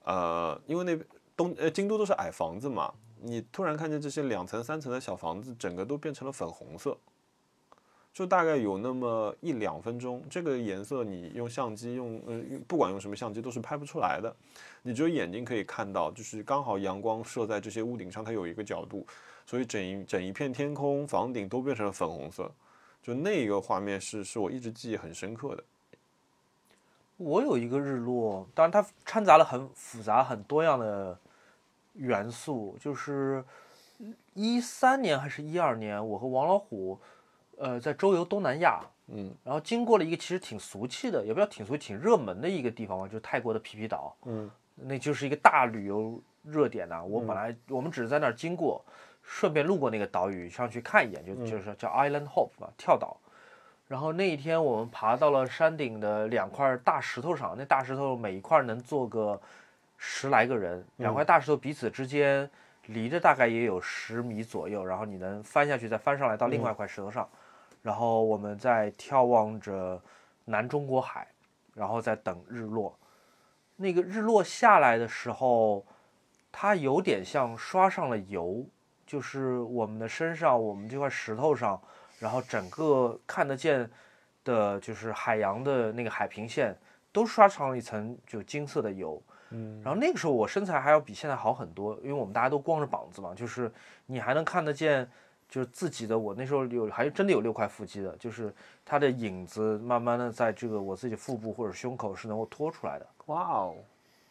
呃，因为那东呃京都都是矮房子嘛，你突然看见这些两层三层的小房子，整个都变成了粉红色，就大概有那么一两分钟，这个颜色你用相机用，呃，不管用什么相机都是拍不出来的，你只有眼睛可以看到，就是刚好阳光射在这些屋顶上，它有一个角度，所以整一整一片天空、房顶都变成了粉红色，就那个画面是是我一直记忆很深刻的。我有一个日落，当然它掺杂了很复杂、很多样的元素。就是一三年还是一二年，我和王老虎，呃，在周游东南亚，嗯，然后经过了一个其实挺俗气的，也不叫挺俗，挺热门的一个地方嘛，就是泰国的皮皮岛，嗯，那就是一个大旅游热点呐、我本来我们只是在那儿经过，顺便路过那个岛屿上去看一眼，就就是叫 Island Hope 嘛，跳岛。然后那一天我们爬到了山顶的两块大石头上，那大石头每一块能坐个十来个人，两块大石头彼此之间离着大概也有十米左右，然后你能翻下去再翻上来到另外一块石头上，然后我们在眺望着南中国海，然后再等日落。那个日落下来的时候，它有点像刷上了油，就是我们的身上，我们这块石头上，然后整个看得见的，就是海洋的那个海平线，都刷上了一层就金色的油。嗯，然后那个时候我身材还要比现在好很多，因为我们大家都光着膀子嘛，就是你还能看得见，就是自己的。我那时候有还真的有六块腹肌的，就是它的影子慢慢的在这个我自己腹部或者胸口是能够拖出来的。哇哦，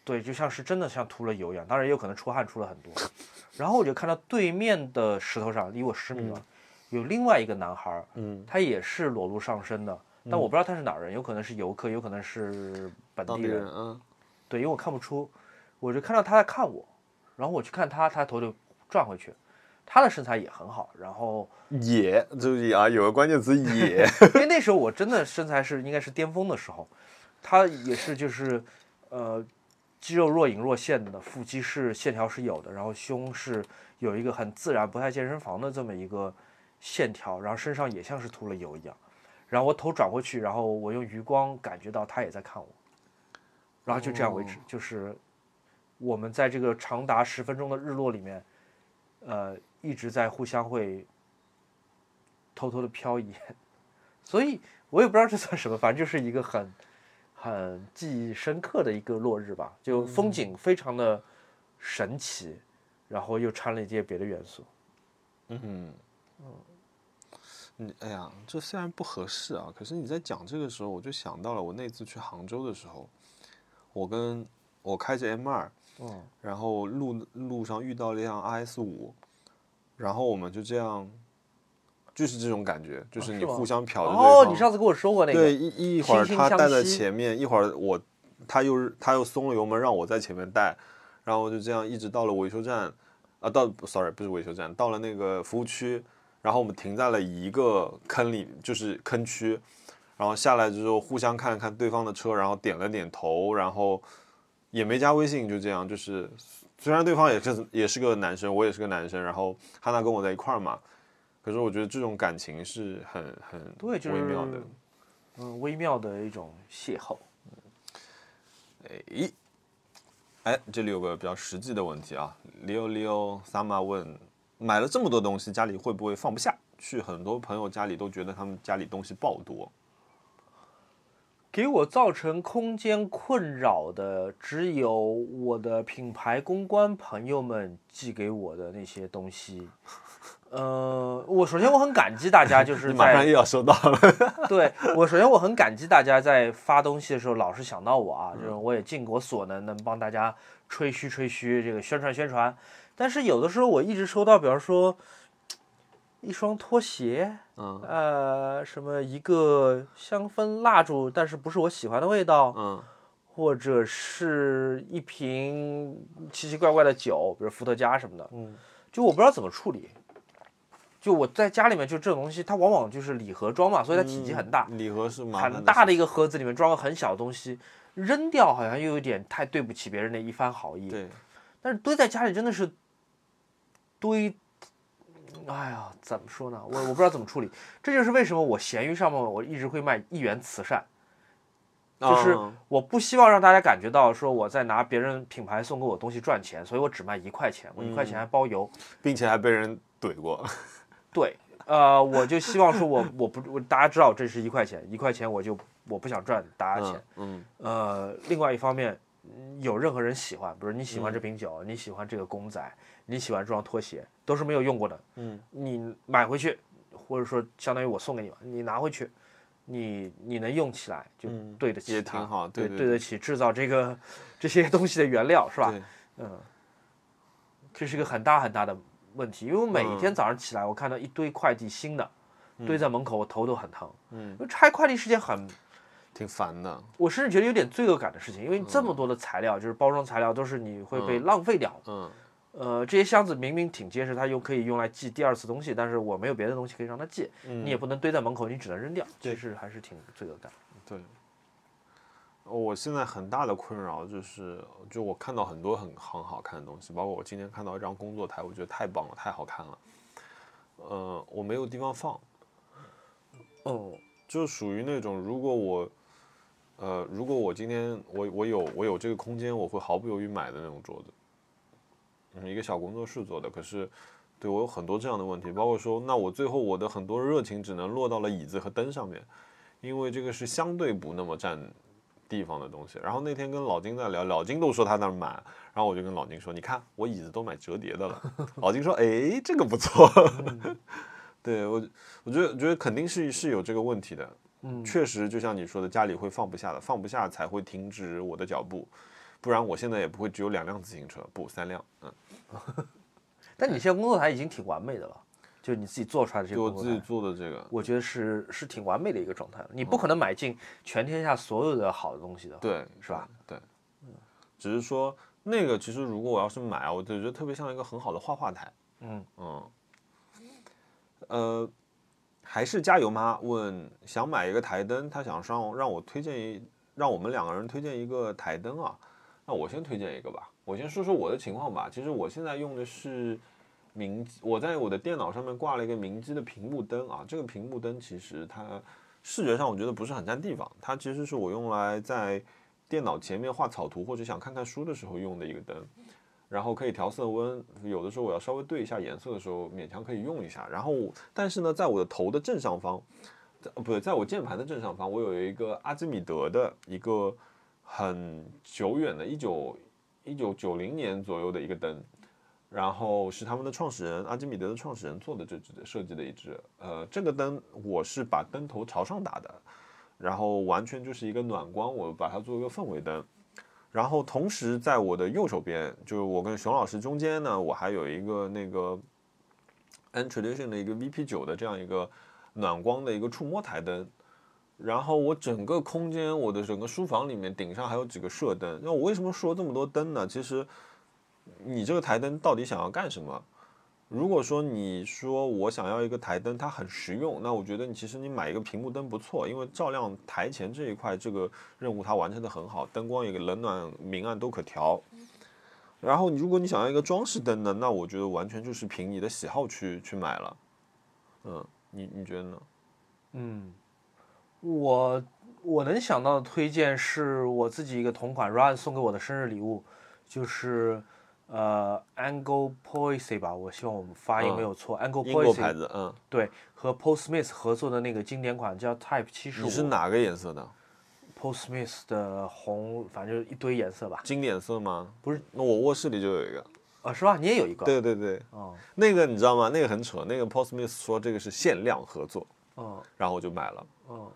对，就像是真的像涂了油一样，当然也有可能出汗出了很多。然后我就看到对面的石头上，离我十米嘛，有另外一个男孩儿，嗯，他也是裸露上身的，但我不知道他是哪儿人，有可能是游客，有可能是本地人当地人，。嗯，对，因为我看不出，我就看到他在看我，然后我去看他，他头就转回去，他的身材也很好，然后也，注意啊，有个关键词也，因为那时候我真的身材是应该是巅峰的时候，他也是就是，呃，肌肉若隐若现的，腹肌是线条是有的，然后胸是有一个很自然不太健身房的这么一个线条，然后身上也像是涂了油一样，然后我头转过去，然后我用余光感觉到他也在看我，然后就这样为止，就是我们在这个长达十分钟的日落里面，呃，一直在互相会偷偷的瞟一眼。所以我也不知道这算什么，反正就是一个很很记忆深刻的一个落日吧，就风景非常的神奇，然后又掺了一些别的元素。嗯，嗯，哎呀，这虽然不合适啊，可是你在讲这个时候，我就想到了我那次去杭州的时候，我跟我开着 M 二，嗯，然后路路上遇到了一辆 RS 五，然后我们就这样，就是这种感觉，就是你互相瞟着对哦，你上次跟我说过那个，对，一一会儿他带在前面，一会儿我他又他又松了油门让我在前面带，然后就这样一直到了维修站，啊，到 sorry 不是维修站，到了那个服务区，然后我们停在了一个坑里，就是坑区，然后下来之后互相看了看对方的车，然后点了点头，然后也没加微信，就这样，就是虽然对方也是也是个男生，我也是个男生，然后汉娜跟我在一块儿嘛，可是我觉得这种感情是很很对，就是微妙的。嗯，微妙的一种邂逅。哎，哎，这里有个比较实际的问题啊，Leo Leo Sama 问，买了这么多东西，家里会不会放不下？去很多朋友家里都觉得他们家里东西爆多。给我造成空间困扰的，只有我的品牌公关朋友们寄给我的那些东西。呃，我首先我很感激大家，就 是在你马上又要收到了，对我首先我很感激大家在发东西的时候老是想到我啊，就是我也尽我所能能帮大家吹嘘吹嘘，这个宣传宣传。但是有的时候我一直收到，比方说一双拖鞋，嗯呃，什么一个香氛蜡烛，但是不是我喜欢的味道，嗯或者是一瓶奇奇怪怪的酒，比如伏特加什么的，嗯，就我不知道怎么处理。就我在家里面，就这种东西，它往往就是礼盒装嘛，所以它体积很大，礼盒是很大的一个盒子里面装个很小的东西，扔掉好像又有点太对不起别人的一番好意。对，但是堆在家里真的是堆，哎呀，怎么说呢？我我不知道怎么处理。这就是为什么我闲鱼上面我一直会卖一元慈善，就是嗯我不希望让大家感觉到说我在拿别人品牌送给我东西赚钱，所以我只卖一块钱，我一块钱还包邮。并且还被人怼过。对，呃，我就希望说我我不我大家知道这是一块钱，一块钱我就我不想赚大家钱。嗯呃，另外一方面，嗯有任何人喜欢，比如你喜欢这瓶酒，你喜欢这个公仔，你喜欢这双拖鞋，都是没有用过的。嗯，你买回去，或者说相当于我送给你嘛，你拿回去，你你能用起来，就嗯对得起也它挺好对对对得起制造这个这些东西的原料，是吧？对，嗯，这是一个很大很大的问题，因为我每嗯天早上起来，我看到一堆快递新的堆在门口，我头都很疼。嗯拆快递是件很挺烦的。我甚至觉得有点罪恶感的事情，因为这么多的材料，就是包装材料，都是你会被浪费掉。嗯呃，这些箱子明明挺结实，它又可以用来寄第二次东西，但是我没有别的东西可以让它寄，嗯你也不能堆在门口，你只能扔掉，其实还是挺罪恶感。对，我现在很大的困扰就是，就我看到很多很很好看的东西，包括我今天看到一张工作台，我觉得太棒了，太好看了。呃，我没有地方放，哦，就属于那种如果我，呃，如果我今天我我有我有这个空间，我会毫不犹豫买的那种桌子。一个小工作室做的，可是对我有很多这样的问题，包括说，那我最后我的很多热情只能落到了椅子和灯上面，因为这个是相对不那么占地方的东西。然后那天跟老金在聊，老金都说他那儿买，然后我就跟老金说，你看我椅子都买折叠的了。老金说，哎，这个不错。对我，我觉得觉得肯定是是有这个问题的。嗯，确实，就像你说的，家里会放不下的，放不下才会停止我的脚步，不然我现在也不会只有两辆自行车，不三辆。嗯，但你现在工作台已经挺完美的了，就是你自己做出来的这就我自己做的这个，我觉得是是挺完美的一个状态了。你不可能买进全天下所有的好的东西的，对，是吧？对，只是说那个其实如果我要是买啊，我就觉得特别像一个很好的画画台。嗯嗯，呃，还是加油妈问想买一个台灯，她想让让我推荐一，让我们两个人推荐一个台灯啊。那我先推荐一个吧，我先说说我的情况吧。其实我现在用的是明，我在我的电脑上面挂了一个明基的屏幕灯啊。这个屏幕灯其实它视觉上我觉得不是很占地方，它其实是我用来在电脑前面画草图或者想看看书的时候用的一个灯。然后可以调色温，有的时候我要稍微对一下颜色的时候，勉强可以用一下。然后，但是呢，在我的头的正上方，在不对，在我键盘的正上方，我有一个阿基米德的一个很久远的，一九一九九零年左右的一个灯，然后是他们的创始人阿基米德的创始人做的这支设计的一支。呃，这个灯我是把灯头朝上打的，然后完全就是一个暖光，我把它做一个氛围灯。然后同时在我的右手边，就是我跟熊老师中间呢，我还有一个那个 N Tradition 的一个 VP 九的这样一个暖光的一个触摸台灯。然后我整个空间，我的整个书房里面顶上还有几个射灯。那我为什么说这么多灯呢？其实你这个台灯到底想要干什么？如果说你说我想要一个台灯，它很实用，那我觉得你其实你买一个屏幕灯不错，因为照亮台前这一块这个任务它完成的很好，灯光也冷暖明暗都可调。然后你如果你想要一个装饰灯呢，那我觉得完全就是凭你的喜好去去买了。嗯，你你觉得呢？嗯，我我能想到的推荐是我自己一个同款 Ryan 送给我的生日礼物，就是呃 Angle Poise 吧，我希望我们发音嗯没有错、a n g l e 英国牌 Poise 子，嗯，对，和 Paul Smith 合作的那个经典款叫 Type 七十五你是哪个颜色的？，Paul Smith 的红，反正就一堆颜色吧，经典色吗？不是，那我卧室里就有一个。啊是吧？你也有一个，，对对对，哦那个你知道吗？那个很扯，那个 Paul Smith 说这个是限量合作，哦然后我就买了。哦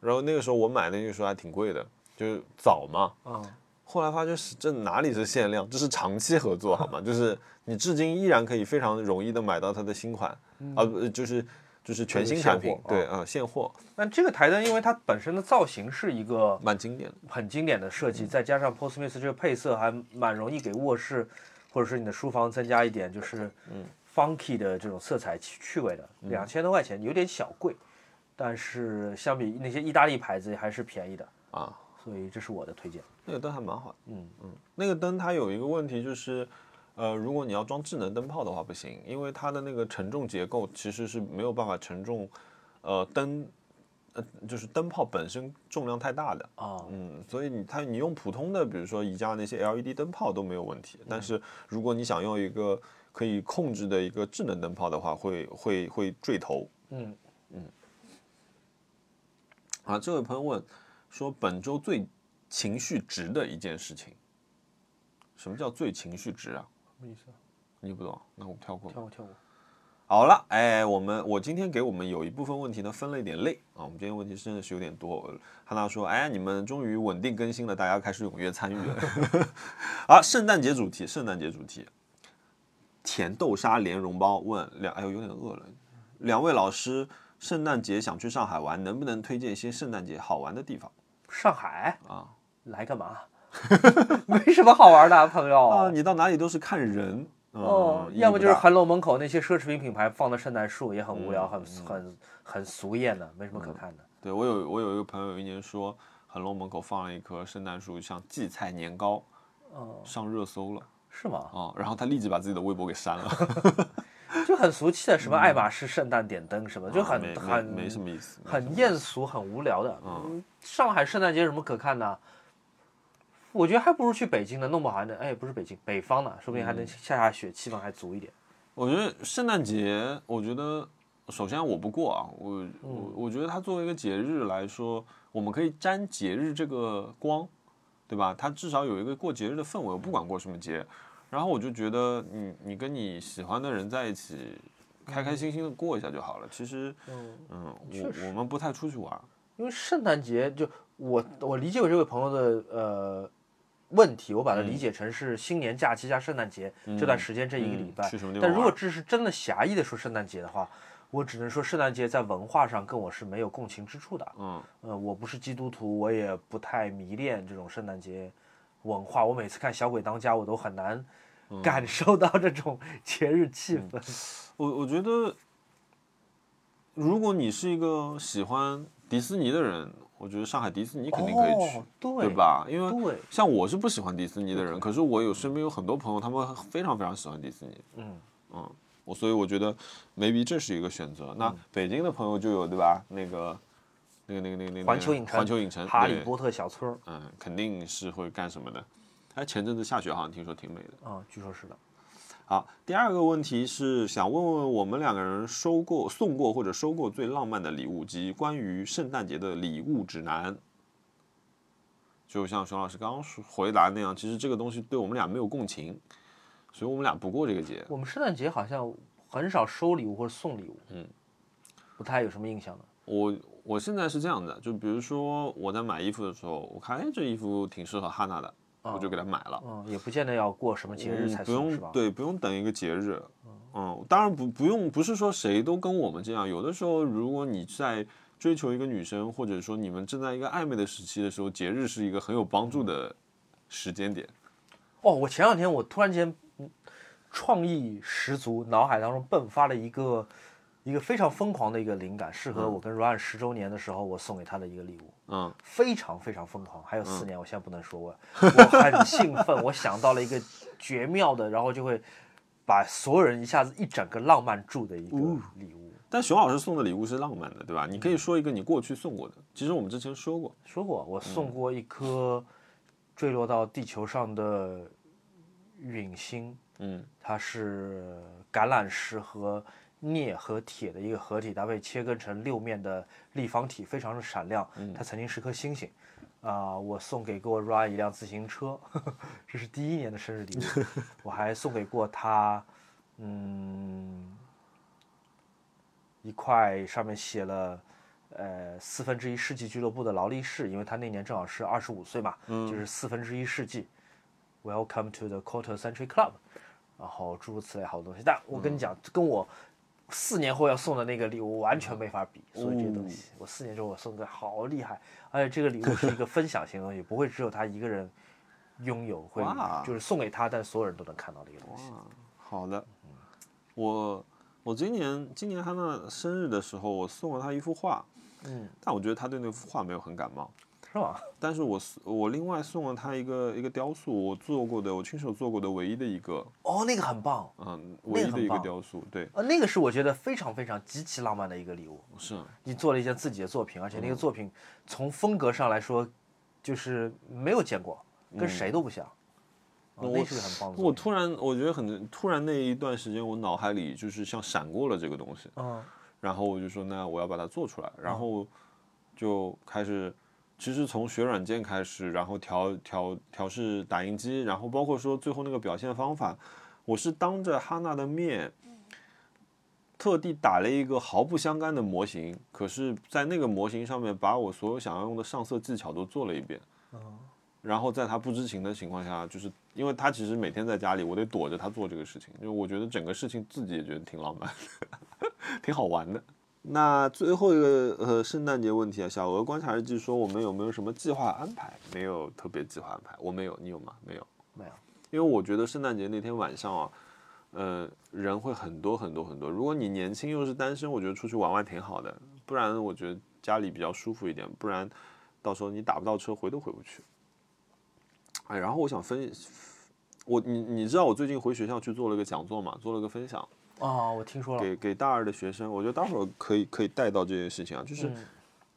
然后那个时候我买那个时候还挺贵的，就是早嘛。哦，后来发觉是这哪里是限量，这是长期合作，好吗？就是你至今依然可以非常容易的买到它的新款，啊不就是就是全新产品对啊、现货，那这个台灯因为它本身的造型是一个蛮经典的。很经典的设计，再加上 Smith 这个配色还蛮容易给卧室或者是你的书房增加一点就是嗯。funky 的这种色彩趣趣味的，两千多块钱有点小贵，但是相比那些意大利牌子还是便宜的，啊，所以这是我的推荐。那个灯还蛮好的。嗯嗯，那个灯它有一个问题就是，呃，如果你要装智能灯泡的话不行，因为它的那个承重结构其实是没有办法承重，呃，灯，呃，就是灯泡本身重量太大的。啊，嗯，所以你它你用普通的，比如说宜家那些 LED 灯泡都没有问题，但是如果你想用一个可以控制的一个智能灯泡的话，会会会坠头。嗯啊，这位朋友问说，本周最情绪值的一件事情，什么叫最情绪值啊？什么意思？你不懂，那我们跳过。跳过跳过。好了，哎，我们我今天给我们有一部分问题呢分了一点类啊，我们今天问题真的是有点多。汉娜说，哎，你们终于稳定更新了，大家开始踊跃参与了。好，圣诞节主题，圣诞节主题，甜豆沙莲蓉包问两，哎呦有点饿了，两位老师，圣诞节想去上海玩，能不能推荐一些圣诞节好玩的地方上海啊？来干嘛？没什么好玩的啊，朋友。啊，你到哪里都是看人。哦，嗯要么就是意义不大韩楼门口那些奢侈品品牌放的圣诞树也很无聊，嗯很很很俗艳的，没什么可看的。对我有我有一个朋友有一年说，恒隆门口放了一棵圣诞树，像荠菜年糕，哦，上热搜了是吗？啊、然后他立即把自己的微博给删了，就很俗气的，什么爱马仕圣诞点灯什么，就很很没什么意思。很艳俗、很无聊的。嗯，上海圣诞节有什么可看的？我觉得还不如去北京呢，弄不好还能，哎，不是北京，北方呢，说不定还能下下雪，气氛还足一点。我觉得圣诞节，我觉得首先我不过啊，我我我觉得它作为一个节日来说，我们可以沾节日这个光，对吧？它至少有一个过节日的氛围，我不管过什么节。然后我就觉得你你跟你喜欢的人在一起，开开心心的过一下就好了。其实，嗯，嗯，我我们不太出去玩，因为圣诞节就我我理解我这位朋友的呃问题，我把它理解成是新年假期加圣诞节、这段时间这一个礼拜。嗯去什么地方但如果这是真的狭义的说圣诞节的话，我只能说圣诞节在文化上跟我是没有共情之处的。嗯呃，我不是基督徒，我也不太迷恋这种圣诞节文化。我每次看《小鬼当家》，我都很难嗯感受到这种 节日气氛。我我觉得，如果你是一个喜欢迪士尼的人，我觉得上海迪士尼肯定可以去，哦、对对？吧？因为，像我是不喜欢迪士尼的人，可是我有身边有很多朋友，他们非常非常喜欢迪士尼。嗯嗯，我所以我觉得 maybe 这是一个选择。那北京的朋友就有对吧？那个那个那个那个那个环球影城环球影城，哈利波特小村儿嗯，肯定是会干什么的。哎，前阵子下雪好像听说挺美的。啊、据说是的。好，第二个问题是想问问我们两个人收过、送过或者收过最浪漫的礼物及关于圣诞节的礼物指南。就像熊老师刚刚说回答那样，其实这个东西对我们俩没有共情，所以我们俩不过这个节。我们圣诞节好像很少收礼物或者送礼物，嗯，不太有什么印象的。我我现在是这样的，就比如说我在买衣服的时候，我看哎这衣服挺适合哈娜的，我就给她买了。嗯，也不见得要过什么节日嗯不才送，是吧？用对，不用等一个节日。嗯，当然不不用，不是说谁都跟我们这样。有的时候，如果你在追求一个女生，或者说你们正在一个暧昧的时期的时候，节日是一个很有帮助的时间点。哦，我前两天我突然间嗯创意十足，脑海当中迸发了一个一个非常疯狂的一个灵感，适合我跟 Ryan 十周年的时候我送给他的一个礼物。嗯，非常非常疯狂，还有四年，我现在不能说我，我很兴奋，我想到了一个绝妙的，然后就会把所有人一下子一整个浪漫住的一个礼物。但熊老师送的礼物是浪漫的，对吧？你可以说一个你过去送过的。其实我们之前说过，说过，我送过一颗坠落到地球上的陨星，嗯它是橄榄石和镍和铁的一个合体，搭配切割成六面的立方体，非常的闪亮。它曾经是颗星星。啊、我送给过 Ryan 一辆自行车呵呵，这是第一年的生日礼物。我还送给过他，嗯，一块上面写了，呃，四分之一世纪俱乐部的劳力士，因为他那年正好是二十五岁嘛，就是四分之一世纪。Welcome to the quarter century club，然后诸如此类好多东西。但我跟你讲，跟我四年后要送的那个礼物完全没法比，所以这些东西，我四年之后我送的好厉害，而且这个礼物是一个分享型的东西，不会只有他一个人拥有，会就是送给他，但所有人都能看到的一个东西。好的。我我今年今年他那生日的时候，我送了他一幅画，嗯，但我觉得他对那幅画没有很感冒。是吧？但是我我另外送了他一个一个雕塑，我做过的，我亲手做过的唯一的一个，哦，那个很棒，嗯，唯一的一个雕塑，对，呃，那个是我觉得非常非常极其浪漫的一个礼物。是，你做了一件自己的作品，而且那个嗯。作品从风格上来说，就是没有见过，嗯。跟谁都不像。哦那是个很棒的。我突然我觉得很突然那一段时间，我脑海里就是像闪过了这个东西，嗯。然后我就说那我要把它做出来，然后就开始，其实从学软件开始，然后调调调试打印机，然后包括说最后那个表现方法，我是当着哈娜的面。特地打了一个毫不相干的模型，可是，在那个模型上面，把我所有想要用的上色技巧都做了一遍。然后在他不知情的情况下，就是因为他其实每天在家里，我得躲着他做这个事情。就我觉得整个事情自己也觉得挺浪漫的，挺好玩的。那最后一个呃圣诞节问题啊，小鹅观察日记说我们有没有什么计划安排？没有特别计划安排，我没有，你有吗？没有，没有。因为我觉得圣诞节那天晚上啊，呃，人会很多很多很多。如果你年轻又是单身，我觉得出去玩玩挺好的。不然我觉得家里比较舒服一点，不然到时候你打不到车，回都回不去。哎，然后我想分，我你你知道我最近回学校去做了个讲座嘛，做了个分享，啊，我听说了。给给大二的学生，我觉得待会儿可以可以带到这件事情啊，就是嗯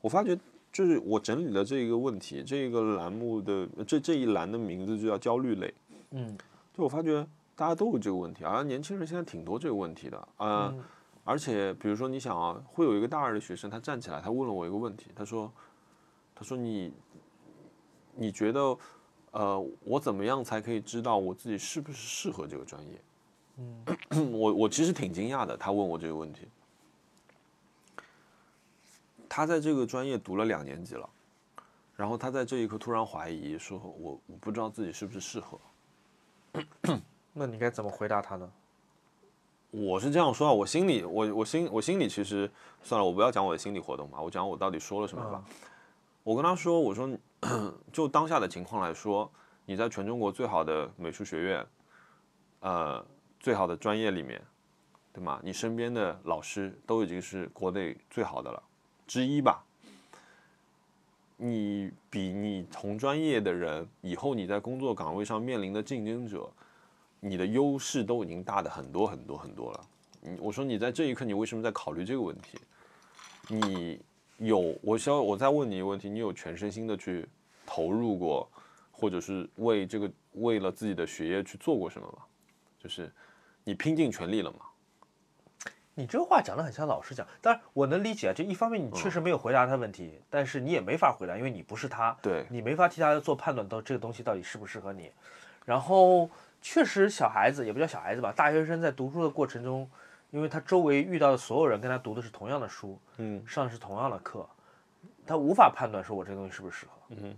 我发觉，就是我整理了这一个问题，这个栏目的这这一栏的名字就叫焦虑类，嗯就我发觉大家都有这个问题，而年轻人现在挺多这个问题的，呃，嗯而且比如说你想啊，会有一个大二的学生，他站起来，他问了我一个问题，他说，他说你，你觉得，呃，我怎么样才可以知道我自己是不是适合这个专业？嗯，我我其实挺惊讶的，他问我这个问题。他在这个专业读了两年级了，然后他在这一刻突然怀疑，说我我不知道自己是不是适合。那你该怎么回答他呢？我是这样说啊，我心里我我心我心里其实算了，我不要讲我的心理活动吧，我讲我到底说了什么吧。我跟他说，我说 就当下的情况来说，你在全中国最好的美术学院，呃，最好的专业里面，对吗？你身边的老师都已经是国内最好的了之一吧。你比你同专业的人，以后你在工作岗位上面临的竞争者，你的优势都已经大的很多很多很多了。你我说你在这一刻，你为什么在考虑这个问题？你有我需要我再问你一个问题，你有全身心的去投入过，或者是为这个为了自己的学业去做过什么吗？就是你拼尽全力了吗？你这话讲的很像老师讲，但是我能理解啊。就一方面你确实没有回答他问题，但是你也没法回答，因为你不是他，对你没法替他做判断，到这个东西到底适不适合你。然后确实小孩子也不叫小孩子吧，大学生在读书的过程中，因为他周围遇到的所有人跟他读的是同样的书，嗯上的是同样的课，他无法判断说我这个东西是不是适合。嗯，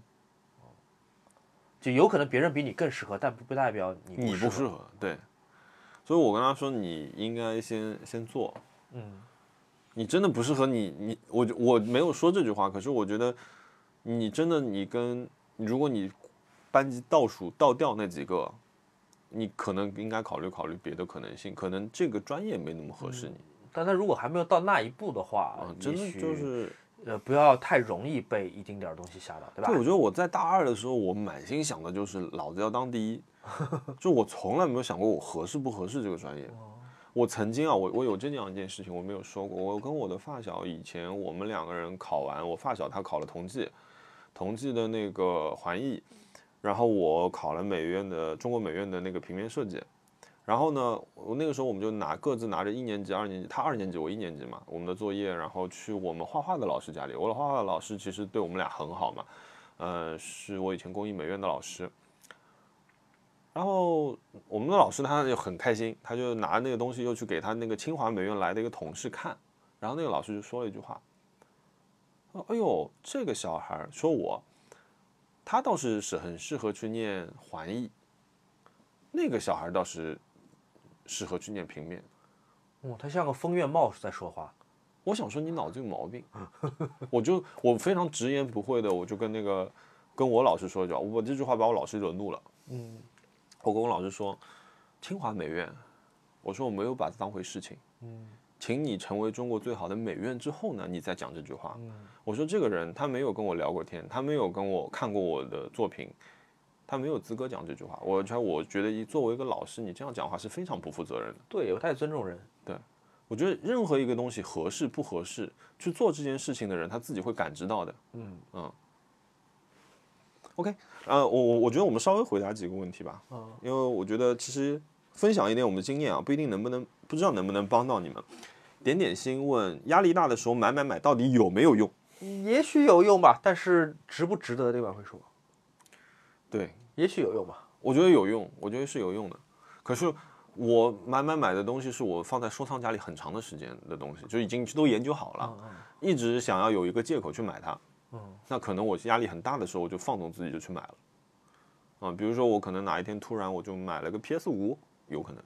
就有可能别人比你更适合，但不不代表你你。不适合，对。所以我跟他说，你应该先先做。嗯，你真的不适合你，你我就我没有说这句话，可是我觉得你真的你跟如果你班级倒数倒掉那几个，你可能应该考虑考虑别的可能性，可能这个专业没那么合适你但他如果还没有到那一步的话，啊，真的就是。呃不要太容易被一丁点儿东西吓到，对吧？对，我觉得我在大二的时候，我满心想的就是老子要当第一，就我从来没有想过我合适不合适这个专业。我曾经啊，我我有这样一件事情，我没有说过。我跟我的发小以前我们两个人考完，我发小他考了同济，同济的那个环艺，然后我考了美院的中国美院的那个平面设计。然后呢，我那个时候我们就拿各自拿着一年级、二年级，他二年级，我一年级嘛，我们的作业，然后去我们画画的老师家里。我的画画的老师其实对我们俩很好嘛，呃，是我以前工艺美院的老师。然后我们的老师他就很开心，他就拿那个东西又去给他那个清华美院来的一个同事看，然后那个老师就说了一句话，说：“哎呦，这个小孩儿说我，他倒是是很适合去念环艺，那个小孩儿倒是适合去念平面。”哦，他像个风月帽在说话。我想说你脑子有毛病，我就我非常直言不讳的，我就跟那个跟我老师说一句话，我这句话把我老师惹怒了。嗯，我跟我老师说，清华美院，我说我没有把它当回事情。嗯，请你成为中国最好的美院之后呢，你再讲这句话。嗯我说这个人他没有跟我聊过天，他没有跟我看过我的作品，他没有资格讲这句话。我觉得我觉得一作为一个老师，你这样讲话是非常不负责任的。对，我太尊重人。对我觉得任何一个东西合适不合适，去做这件事情的人他自己会感知到的。嗯嗯。OK，呃，我我我觉得我们稍微回答几个问题吧，嗯，因为我觉得其实分享一点我们的经验啊，不一定能不能不知道能不能帮到你们。点点心问：压力大的时候买买买到底有没有用？也许有用吧，但是值不值得，对吧？会说，对，也许有用吧。我觉得有用，我觉得是有用的。可是我买买买的东西是我放在收藏夹里很长的时间的东西，就已经都研究好了，一直想要有一个借口去买它。嗯，那可能我压力很大的时候，我就放纵自己就去买了。啊，比如说我可能哪一天突然我就买了个 PS 五，有可能。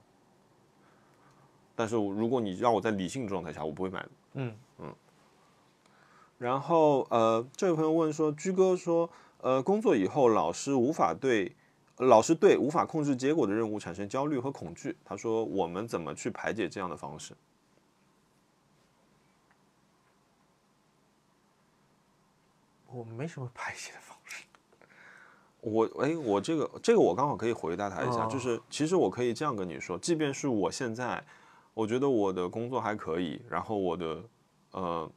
但是如果你让我在理性状态下，我不会买的。嗯嗯。然后呃，这位朋友问说，居哥说，呃，工作以后老师无法对老师对无法控制结果的任务产生焦虑和恐惧。他说，我们怎么去排解这样的方式？我没什么 排解的方式。我哎，我这个这个我刚好可以回答他一下，哦就是其实我可以这样跟你说，即便是我现在，我觉得我的工作还可以，然后我的呃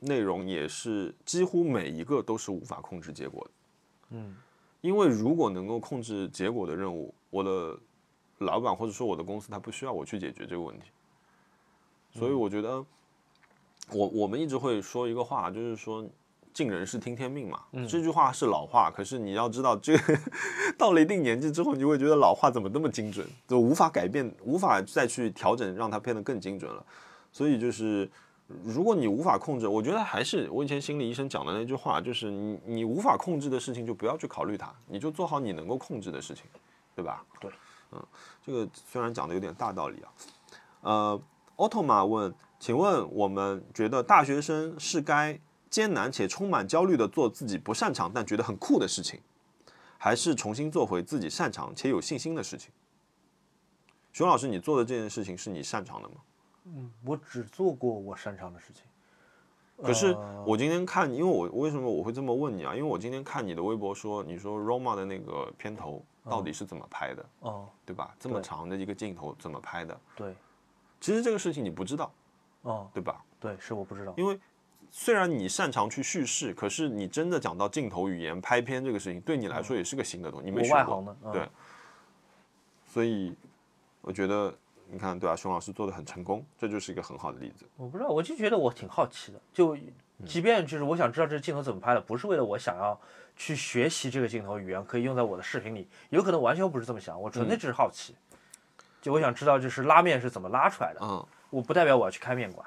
内容也是几乎每一个都是无法控制结果的，嗯因为如果能够控制结果的任务，我的老板或者说我的公司他不需要我去解决这个问题，所以我觉得我我们一直会说一个话，就是说。尽人事听天命嘛，这句话是老话，可是你要知道，这个 到了一定年纪之后，你就会觉得老话怎么那么精准，就无法改变，无法再去调整，让它变得更精准了。所以就是，如果你无法控制，我觉得还是我以前心理医生讲的那句话，就是你你无法控制的事情就不要去考虑它，你就做好你能够控制的事情，对吧？对，嗯，这个虽然讲的有点大道理啊，呃，奥特玛问，请问我们觉得大学生是该艰难且充满焦虑的做自己不擅长但觉得很酷的事情，还是重新做回自己擅长且有信心的事情？熊老师，你做的这件事情是你擅长的吗？嗯，我只做过我擅长的事情。可是呃我今天看，因为我为什么我会这么问你啊？因为我今天看你的微博说，你说 Roma 的那个片头到底是怎么拍的，哦，对吧？这么长的一个镜头怎么拍的？对，其实这个事情你不知道，哦，对吧？对，是我不知道。因为虽然你擅长去叙事，可是你真的讲到镜头语言、拍片这个事情，对你来说也是个新的东西，你没我学过外行的，嗯对，所以我觉得你看，对吧？熊老师做的很成功，这就是一个很好的例子。我不知道，我就觉得我挺好奇的，就即便就是我想知道这镜头怎么拍的，不是为了我想要去学习这个镜头语言，可以用在我的视频里，有可能完全不是这么想，我纯粹只是好奇。就我想知道，就是拉面是怎么拉出来的，嗯我不代表我要去开面馆。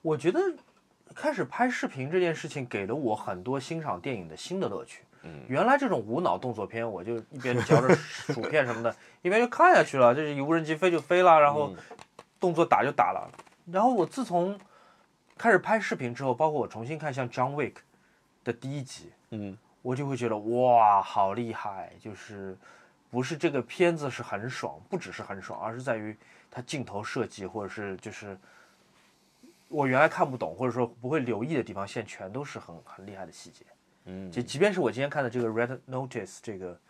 我觉得开始拍视频这件事情给了我很多欣赏电影的新的乐趣。嗯，原来这种无脑动作片，我就一边嚼着薯片什么的，一边就看下去了。就是无人机飞就飞了，然后动作打就打了。然后我自从开始拍视频之后，包括我重新看像《John Wick》的第一集，嗯我就会觉得哇，好厉害！就是不是这个片子是很爽，不只是很爽，而是在于它镜头设计，或者是就是我原来看不懂或者说不会留意的地方，现在全都是很很厉害的细节。嗯就即便是我今天看的这个《Red Notice》这个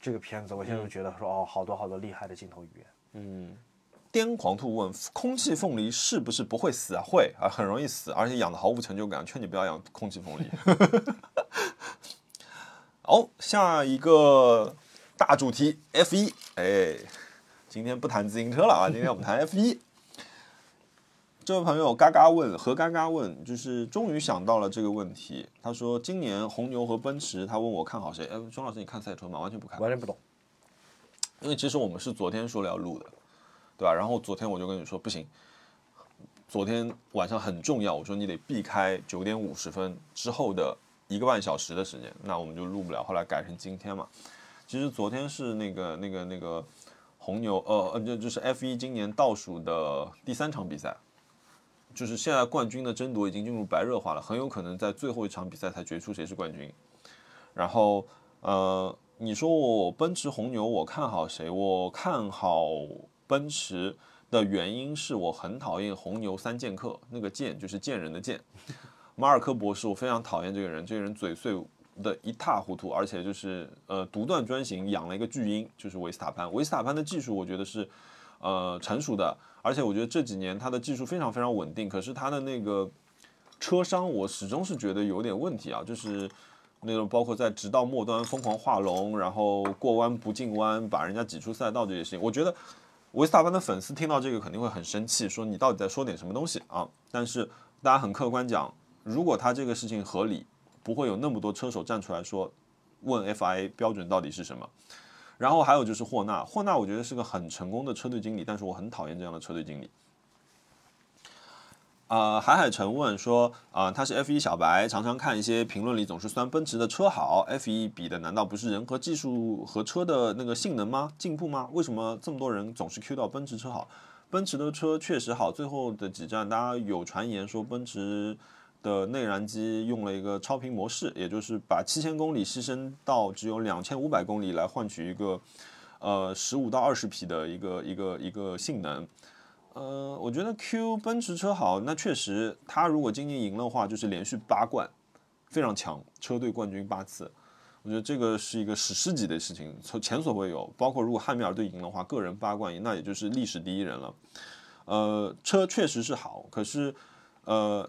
这个片子，我现在都觉得说哦，好多好多厉害的镜头语言。嗯。癫狂兔问：空气凤梨是不是不会死啊？会啊，很容易死，而且养的毫无成就感。劝你不要养空气凤梨。好，下一个大主题 F 一，哎，今天不谈自行车了啊，今天我们谈 F 一。这位朋友嘎嘎问何嘎嘎问，就是终于想到了这个问题。他说今年红牛和奔驰，他问我看好谁？哎，钟老师你看赛车吗？完全不看。完全不懂。因为其实我们是昨天说了要录的，对吧？然后昨天我就跟你说不行，昨天晚上很重要，我说你得避开九点五十分之后的一个半小时的时间，那我们就录不了。后来改成今天嘛。其实昨天是那个那个那个红牛，呃呃，就就是 F 一今年倒数的第三场比赛，就是现在冠军的争夺已经进入白热化了，很有可能在最后一场比赛才决出谁是冠军。然后呃，你说我奔驰红牛，我看好谁？我看好奔驰的原因是我很讨厌红牛三剑客，那个剑就是贱人的贱。马尔科博士，我非常讨厌这个人，这个人嘴碎的一塌糊涂，而且就是呃独断专行，养了一个巨婴，就是维斯塔潘。维斯塔潘的技术我觉得是呃成熟的，而且我觉得这几年他的技术非常非常稳定，可是他的那个车商我始终是觉得有点问题啊，就是那种包括在直道末端疯狂画龙，然后过弯不进弯，把人家挤出赛道这些事情，我觉得维斯塔潘的粉丝听到这个肯定会很生气，说你到底在说点什么东西啊？但是大家很客观讲，如果他这个事情合理，不会有那么多车手站出来说问 FIA 标准到底是什么。然后还有就是霍纳，霍纳我觉得是个很成功的车队经理，但是我很讨厌这样的车队经理。啊，海海晨问说，啊，他是 F 一小白，常常看一些评论里总是酸奔驰的车好，F 一比的难道不是人和技术和车的那个性能吗？进步吗？为什么这么多人总是 Q 到奔驰车好？奔驰的车确实好，最后的几站大家有传言说奔驰的内燃机用了一个超频模式，也就是把七千公里牺牲到只有两千五百公里来换取一个呃十五到二十匹的一个一个一个性能。呃，我觉得 Q 奔驰车好，那确实，它如果今年赢的话，就是连续八冠，非常强，车队冠军八次，我觉得这个是一个史诗级的事情，从前所未有。包括如果汉密尔顿赢的话，个人八冠，那也就是历史第一人了。呃，车确实是好，可是，呃，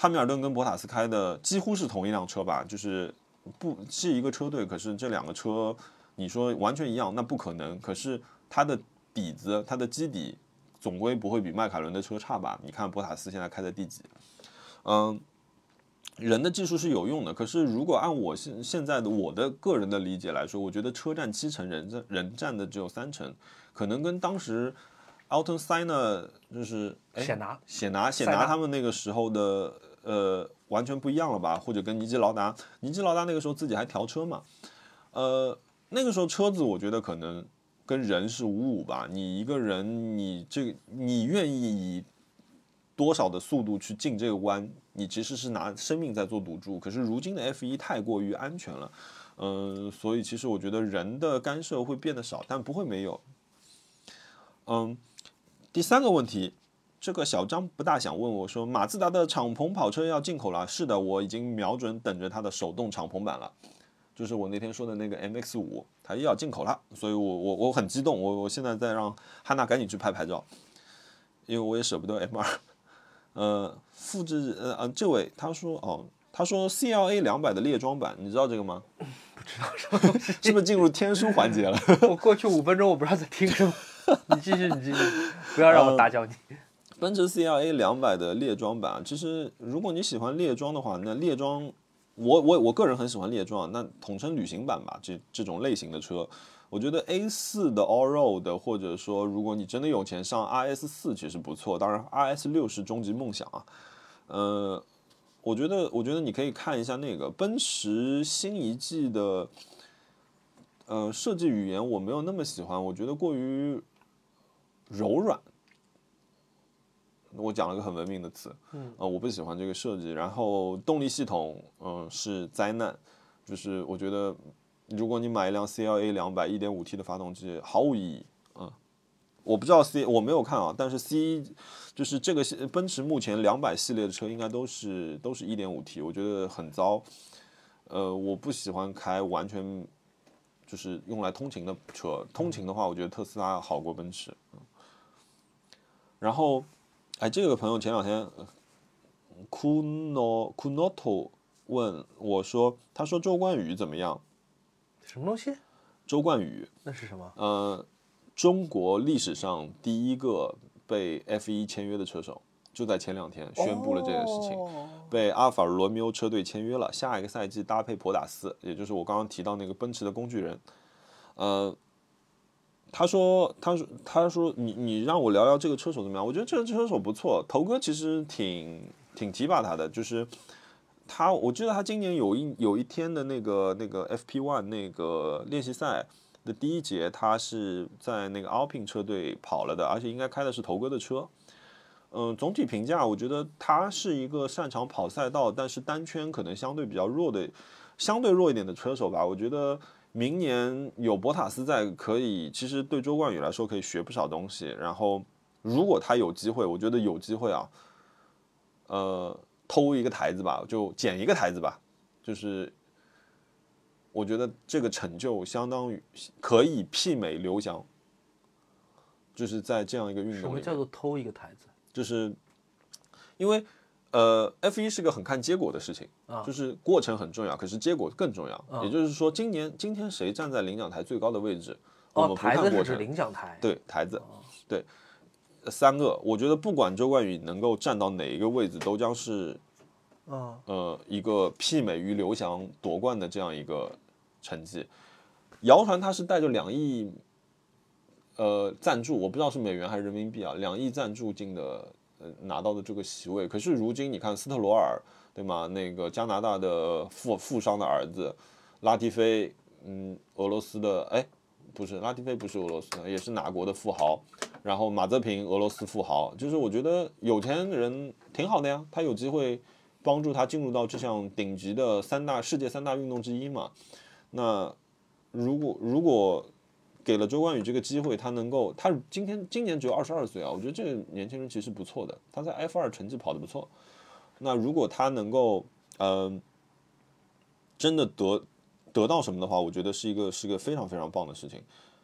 汉密尔顿跟博塔斯开的几乎是同一辆车吧，就是不是一个车队，可是这两个车你说完全一样，那不可能。可是它的底子，它的基底。总归不会比迈凯伦的车差吧？你看博塔斯现在开在第几？嗯，人的技术是有用的，可是如果按我现现在的我的个人的理解来说，我觉得车占七成，人占人占的只有三成，可能跟当时 Alton s i n e 就是显拿显拿显拿他们那个时候的呃完全不一样了吧？或者跟尼基劳达，尼基劳达那个时候自己还调车嘛？呃，那个时候车子我觉得可能。跟人是五五吧，你一个人，你这你愿意以多少的速度去进这个弯，你其实是拿生命在做赌注。可是如今的 F 一太过于安全了，嗯，所以其实我觉得人的干涉会变得少，但不会没有。嗯，第三个问题，这个小张不大想问我说，马自达的敞篷跑车要进口了？是的，我已经瞄准等着它的手动敞篷版了。就是我那天说的那个 MX 五，它又要进口了，所以我我我很激动，我我现在在让汉娜赶紧去拍牌照，因为我也舍不得 M 二，呃，复制呃呃，这位他说哦，他说 CLA 两百的列装版，你知道这个吗？不知道什么东西，是不是进入天书环节了？我过去五分钟我不知道在听什么，你继续你继续，不要让我打搅你。奔驰 CLA 两百的列装版，其实如果你喜欢列装的话，那列装。我我我个人很喜欢列装，那统称旅行版吧，这这种类型的车，我觉得 A 四的 All Road，或者说如果你真的有钱上 RS 四其实不错，当然 RS 六是终极梦想啊。呃，我觉得我觉得你可以看一下那个奔驰新一季的，呃，设计语言我没有那么喜欢，我觉得过于柔软。我讲了个很文明的词，嗯，呃，我不喜欢这个设计。然后动力系统，嗯，是灾难。就是我觉得，如果你买一辆 CLA 两百一点五 T 的发动机，毫无意义。嗯，我不知道 C 我没有看啊，但是 C 就是这个奔驰目前两百系列的车应该都是都是一点五 T，我觉得很糟。呃，我不喜欢开完全就是用来通勤的车。通勤的话，我觉得特斯拉好过奔驰。然后。哎，这个朋友前两天，Kuno Kunoto 问我说：“他说周冠宇怎么样？什么东西？周冠宇那是什么？呃，中国历史上第一个被 F 一签约的车手，就在前两天宣布了这件事情，被阿尔法罗密欧车队签约了，下一个赛季搭配博达斯，也就是我刚刚提到那个奔驰的工具人，呃。”他说：“他说，他说，你你让我聊聊这个车手怎么样？我觉得这个车手不错，头哥其实挺挺提拔他的。就是他，我记得他今年有一有一天的那个那个 FP One 那个练习赛的第一节，他是在那个 Alpine 车队跑了的，而且应该开的是头哥的车。嗯，总体评价，我觉得他是一个擅长跑赛道，但是单圈可能相对比较弱的，相对弱一点的车手吧。我觉得。”明年有博塔斯在，可以其实对周冠宇来说可以学不少东西。然后，如果他有机会，我觉得有机会啊，呃，偷一个台子吧，就捡一个台子吧。就是我觉得这个成就相当于可以媲美刘翔，就是在这样一个运动。什么叫做偷一个台子？就是因为呃，F 一是个很看结果的事情，啊就是过程很重要，可是结果更重要。也就是说，今年今天谁站在领奖台最高的位置，我哦，们不看过程，领奖台。对台子，对三个，我觉得不管周冠宇能够站到哪一个位置，都将是嗯，呃一个媲美于刘翔夺冠的这样一个成绩。谣传他是带着两亿呃赞助，我不知道是美元还是人民币啊，两亿赞助进的呃拿到的这个席位。可是如今你看斯特罗尔对吗？那个加拿大的富富商的儿子拉蒂菲，嗯，俄罗斯的哎不是拉蒂菲不是俄罗斯的，也是哪国的富豪。然后马泽平俄罗斯富豪，就是我觉得有钱人挺好的呀，他有机会帮助他进入到这项顶级的三大世界三大运动之一嘛。那如果如果给了周冠宇这个机会，他能够，他今天今年只有二十二岁啊，我觉得这个年轻人其实不错的，他在 F 二成绩跑得不错。那如果他能够，嗯、真的得得到什么的话，我觉得是一个是个非常非常棒的事情。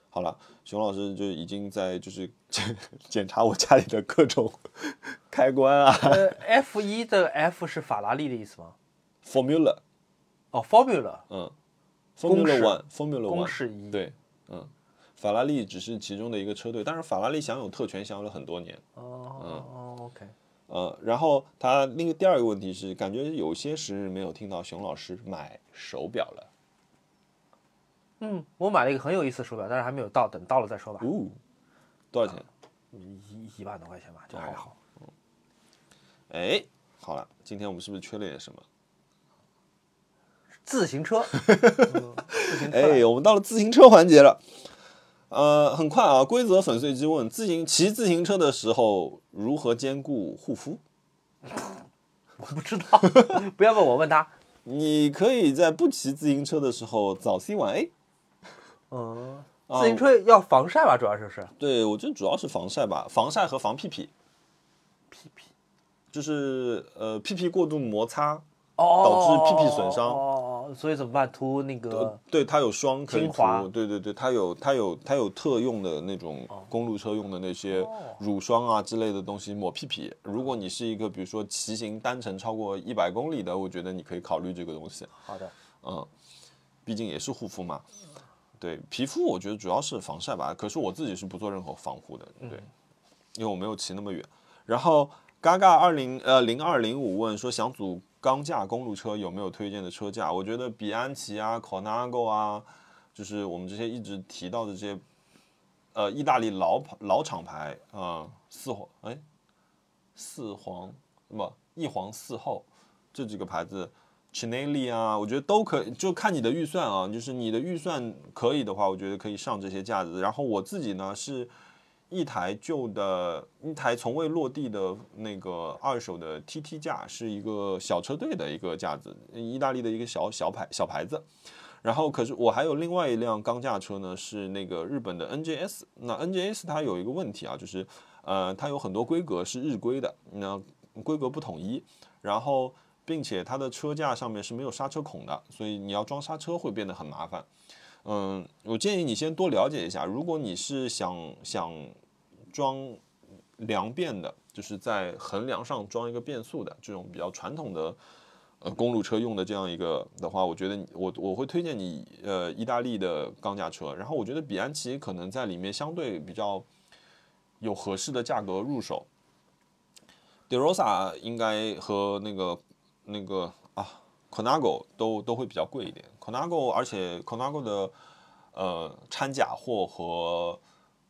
好了，熊老师就已经在就是检 检查我家里的各种 开关啊呃，F 一的 F 是法拉利的意思吗？，Formula，哦，Formula 嗯，Formula One，Formula One，式一。对，嗯，法拉利只是其中的一个车队，但是法拉利享有特权，享有了很多年。哦，OK。呃，然后他另一个第二个问题是，感觉有些时日没有听到熊老师买手表了。嗯，我买了一个很有意思的手表，但是还没有到，等到了再说吧。哦，多少钱？一一万多块钱吧，就还好。哎，好了，今天我们是不是缺了点什么？自行车，嗯自行车。哎，我们到了自行车环节了。呃，很快啊，规则粉碎机问：自行骑自行车的时候如何兼顾护肤？我不知道，不要问我，问他。你可以在不骑自行车的时候早 C 晚 A。嗯，啊自行车要防晒吧，主要就是。对我觉得主要是防晒吧，防晒和防屁屁，屁屁。就是呃屁屁过度摩擦，哦。导致屁屁损伤哦，所以怎么办？涂那个。对它有霜可以涂，对对对，它有它有它有特用的那种公路车用的那些乳霜啊之类的东西抹屁屁。如果你是一个比如说骑行单程超过一百公里的，我觉得你可以考虑这个东西，好的。嗯，毕竟也是护肤嘛。对皮肤，我觉得主要是防晒吧。可是我自己是不做任何防护的，对，因为我没有骑那么远。然后嘎嘎二零呃零二零五问说想组钢架公路车有没有推荐的车架？我觉得比安奇啊、Conago 啊，就是我们这些一直提到的这些，呃，意大利老老厂牌啊、四黄哎，四黄不一黄四后这几个牌子。Chinelli 啊，我觉得都可以，就看你的预算啊。就是你的预算可以的话，我觉得可以上这些架子。然后我自己呢是一台旧的，一台从未落地的那个二手的 TT 架，是一个小车队的一个架子，意大利的一个小小牌小牌子。然后，可是我还有另外一辆钢架车呢，是那个日本的 NJS。那 NJS 它有一个问题啊，就是呃，它有很多规格是日规的，那规格不统一，然后并且它的车架上面是没有刹车孔的，所以你要装刹车会变得很麻烦。嗯，我建议你先多了解一下，如果你是想想装梁变的，就是在横梁上装一个变速的这种比较传统的。呃，公路车用的这样一个的话，我觉得我我会推荐你呃意大利的钢架车，然后我觉得比安奇可能在里面相对比较有合适的价格入手。De Rosa 应该和那个那个啊 Conago 都都会比较贵一点，Conago 而且 Conago 的呃掺假货和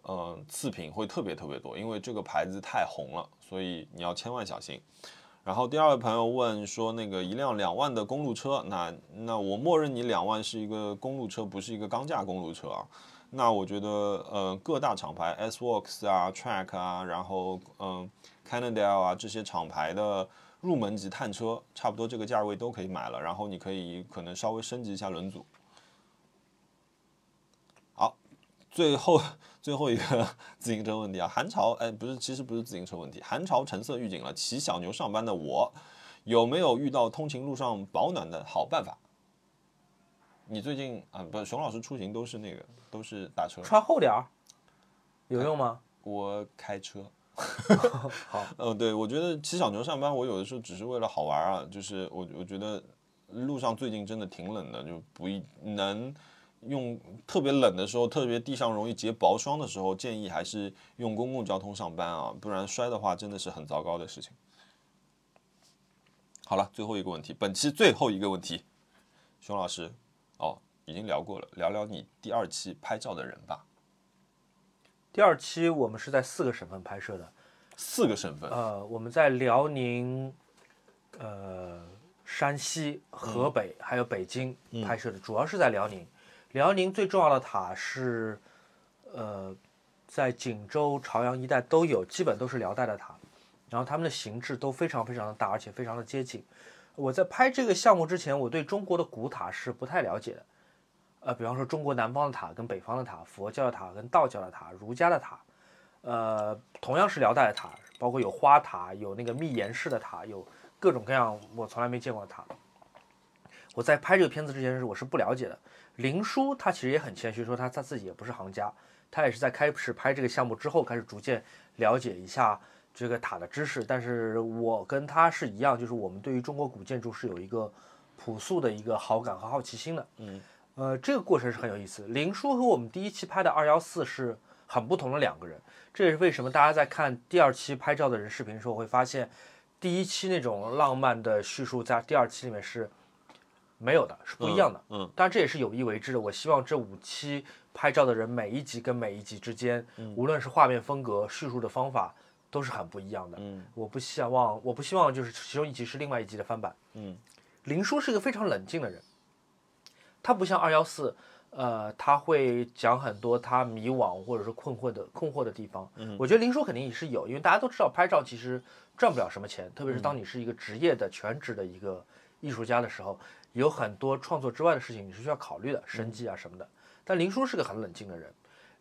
呃次品会特别特别多，因为这个牌子太红了，所以你要千万小心。然后第二位朋友问说，那个一辆两万的公路车，那那我默认你两万是一个公路车，不是一个钢架公路车啊。那我觉得，呃，各大厂牌 S Works 啊、Track 啊，然后嗯、Cannondale 啊这些厂牌的入门级碳车，差不多这个价位都可以买了。然后你可以可能稍微升级一下轮组。好，最后最后一个自行车问题啊，寒潮哎不是，其实不是自行车问题，寒潮橙色预警了，骑小牛上班的我有没有遇到通勤路上保暖的好办法？你最近啊，不是熊老师出行都是那个都是打车，穿厚点儿，有用吗？我开车，好，呃，对，我觉得骑小牛上班，我有的时候只是为了好玩啊，就是我我觉得路上最近真的挺冷的，就不一能用特别冷的时候，特别地上容易结薄霜的时候，建议还是用公共交通上班啊，不然摔的话真的是很糟糕的事情。好了，最后一个问题，本期最后一个问题，熊老师，哦，已经聊过了，聊聊你第二期拍照的人吧。第二期我们是在四个省份拍摄的，四个省份，呃，我们在辽宁、呃山西、河北、还有北京拍摄的，主要是在辽宁。辽宁最重要的塔是，呃，在锦州、朝阳一带都有，基本都是辽代的塔，然后它们的形制都非常非常的大，而且非常的接近。我在拍这个项目之前，我对中国的古塔是不太了解的。呃，比方说中国南方的塔跟北方的塔，佛教的塔跟道教的塔，儒家的塔，呃，同样是辽代的塔，包括有花塔，有那个密檐式的塔，有各种各样我从来没见过的塔。我在拍这个片子之前是我是不了解的。林叔他其实也很谦虚，说他他自己也不是行家，他也是在开始拍这个项目之后开始逐渐了解一下这个塔的知识。但是我跟他是一样，就是我们对于中国古建筑是有一个朴素的一个好感和好奇心的。嗯。呃，这个过程是很有意思。林叔和我们第一期拍的二幺四是很不同的两个人，这也是为什么大家在看第二期拍照的人视频的时候会发现，第一期那种浪漫的叙述在第二期里面是没有的，是不一样的。嗯，当然这也是有意为之的。我希望这五期拍照的人每一集跟每一集之间，无论是画面风格、叙述的方法都是很不一样的。嗯，我不希望，我不希望就是其中一集是另外一集的翻版。嗯，林叔是一个非常冷静的人。他不像二幺四，呃，他会讲很多他迷惘或者是困惑的困惑的地方。嗯，我觉得林叔肯定也是有，因为大家都知道拍照其实赚不了什么钱，特别是当你是一个职业的全职的一个艺术家的时候，有很多创作之外的事情你是需要考虑的，生计啊什么的。但林叔是个很冷静的人。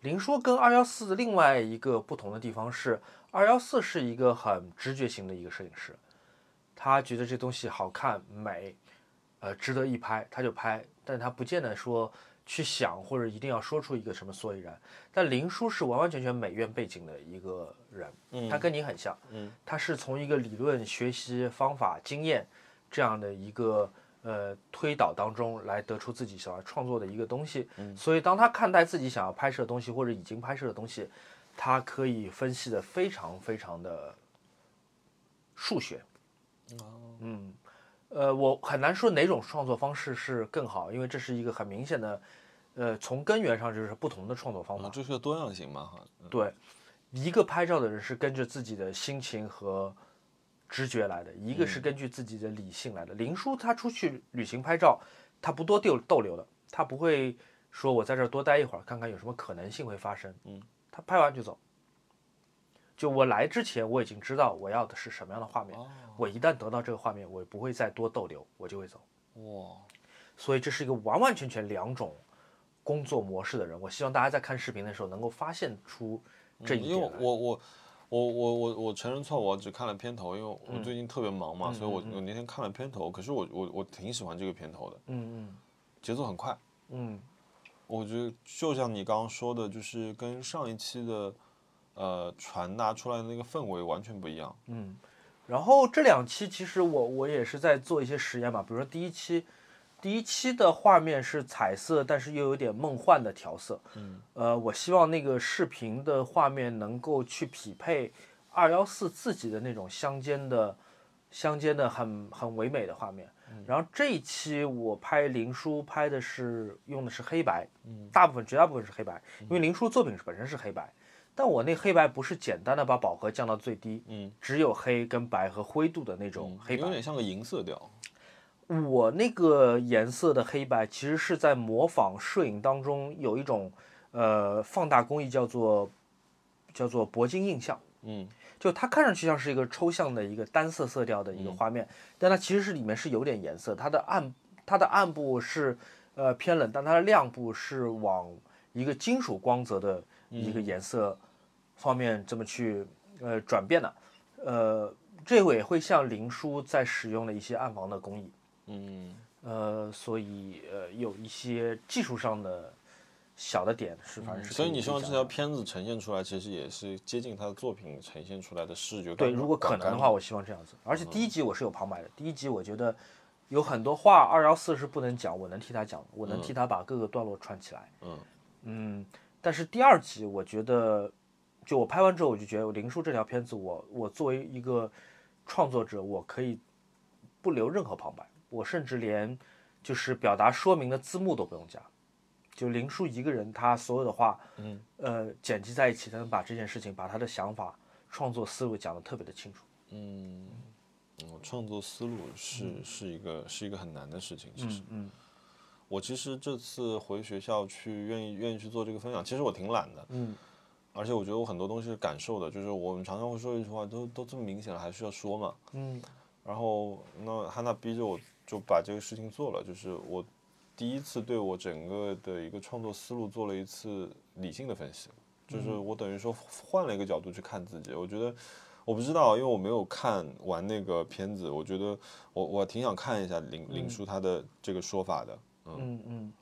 林叔跟二幺四的另外一个不同的地方是，二幺四是一个很直觉型的一个摄影师，他觉得这东西好看美，呃，值得一拍他就拍。但他不见得说去想或者一定要说出一个什么所以然。但林叔是完完全全美院背景的一个人，他跟你很像，嗯，他是从一个理论学习方法经验这样的一个呃推导当中来得出自己想要创作的一个东西。所以当他看待自己想要拍摄的东西或者已经拍摄的东西，他可以分析的非常非常的数学。嗯。呃，我很难说哪种创作方式是更好，因为这是一个很明显的，呃，从根源上就是不同的创作方法。这是个多样性嘛，哈。对，一个拍照的人是根据自己的心情和直觉来的，一个是根据自己的理性来的。林叔他出去旅行拍照，他不多逗逗留的，他不会说我在这儿多待一会儿，看看有什么可能性会发生。嗯，他拍完就走。就我来之前，我已经知道我要的是什么样的画面。我一旦得到这个画面，我不会再多逗留，我就会走。哇，所以这是一个完完全全两种工作模式的人。我希望大家在看视频的时候能够发现出这一点。因为我我我我我我我承认错误，我只看了片头，因为我最近特别忙嘛，所以我我那天看了片头。可是我我我挺喜欢这个片头的。嗯嗯，节奏很快。嗯，我觉得就像你刚刚说的，就是跟上一期的。呃，传达出来的那个氛围完全不一样。嗯，然后这两期其实我我也是在做一些实验嘛，比如说第一期，第一期的画面是彩色，但是又有点梦幻的调色。嗯，呃，我希望那个视频的画面能够去匹配二幺四自己的那种乡间的、乡间的很很唯美的画面。然后这一期我拍林叔拍的是用的是黑白，嗯，大部分绝大部分是黑白，因为林叔作品本身是黑白。但我那黑白不是简单的把饱和降到最低，嗯，只有黑跟白和灰度的那种黑白，有点像个银色调。我那个颜色的黑白其实是在模仿摄影当中有一种呃放大工艺，叫做叫做铂金印象，嗯，就它看上去像是一个抽象的一个单色色调的一个画面，但它其实是里面是有点颜色，它的暗它的暗部是呃偏冷，但它的亮部是往一个金属光泽的。一个颜色方面这么去呃转变的，呃，这个也会像林叔在使用的一些暗房的工艺，嗯，呃，所以呃有一些技术上的小的点是，反正是。所以你希望这条片子呈现出来，其实也是接近他的作品呈现出来的视觉感。对，如果可能的话，我希望这样子。而且第一集我是有旁白的，第一集我觉得有很多话二幺四是不能讲，我能替他讲，我能替他把各个段落串起来。嗯嗯，但是第二集我觉得，就我拍完之后，我就觉得林叔这条片子我，我作为一个创作者，我可以不留任何旁白，我甚至连就是表达说明的字幕都不用加。就林叔一个人，他所有的话，嗯，呃，剪辑在一起，他能把这件事情，把他的想法、创作思路讲得特别的清楚。嗯，嗯创作思路是、是一个是一个很难的事情。其实、嗯我其实这次回学校去，愿意愿意去做这个分享，其实我挺懒的。嗯而且我觉得我很多东西是感受的，就是我们常常会说一句话，都都这么明显了，还需要说吗？嗯然后那汉娜逼着我就把这个事情做了，就是我第一次对我整个的一个创作思路做了一次理性的分析，就是我等于说换了一个角度去看自己。我觉得我不知道，因为我没有看完那个片子，我觉得我我挺想看一下林林叔他的这个说法的。嗯嗯，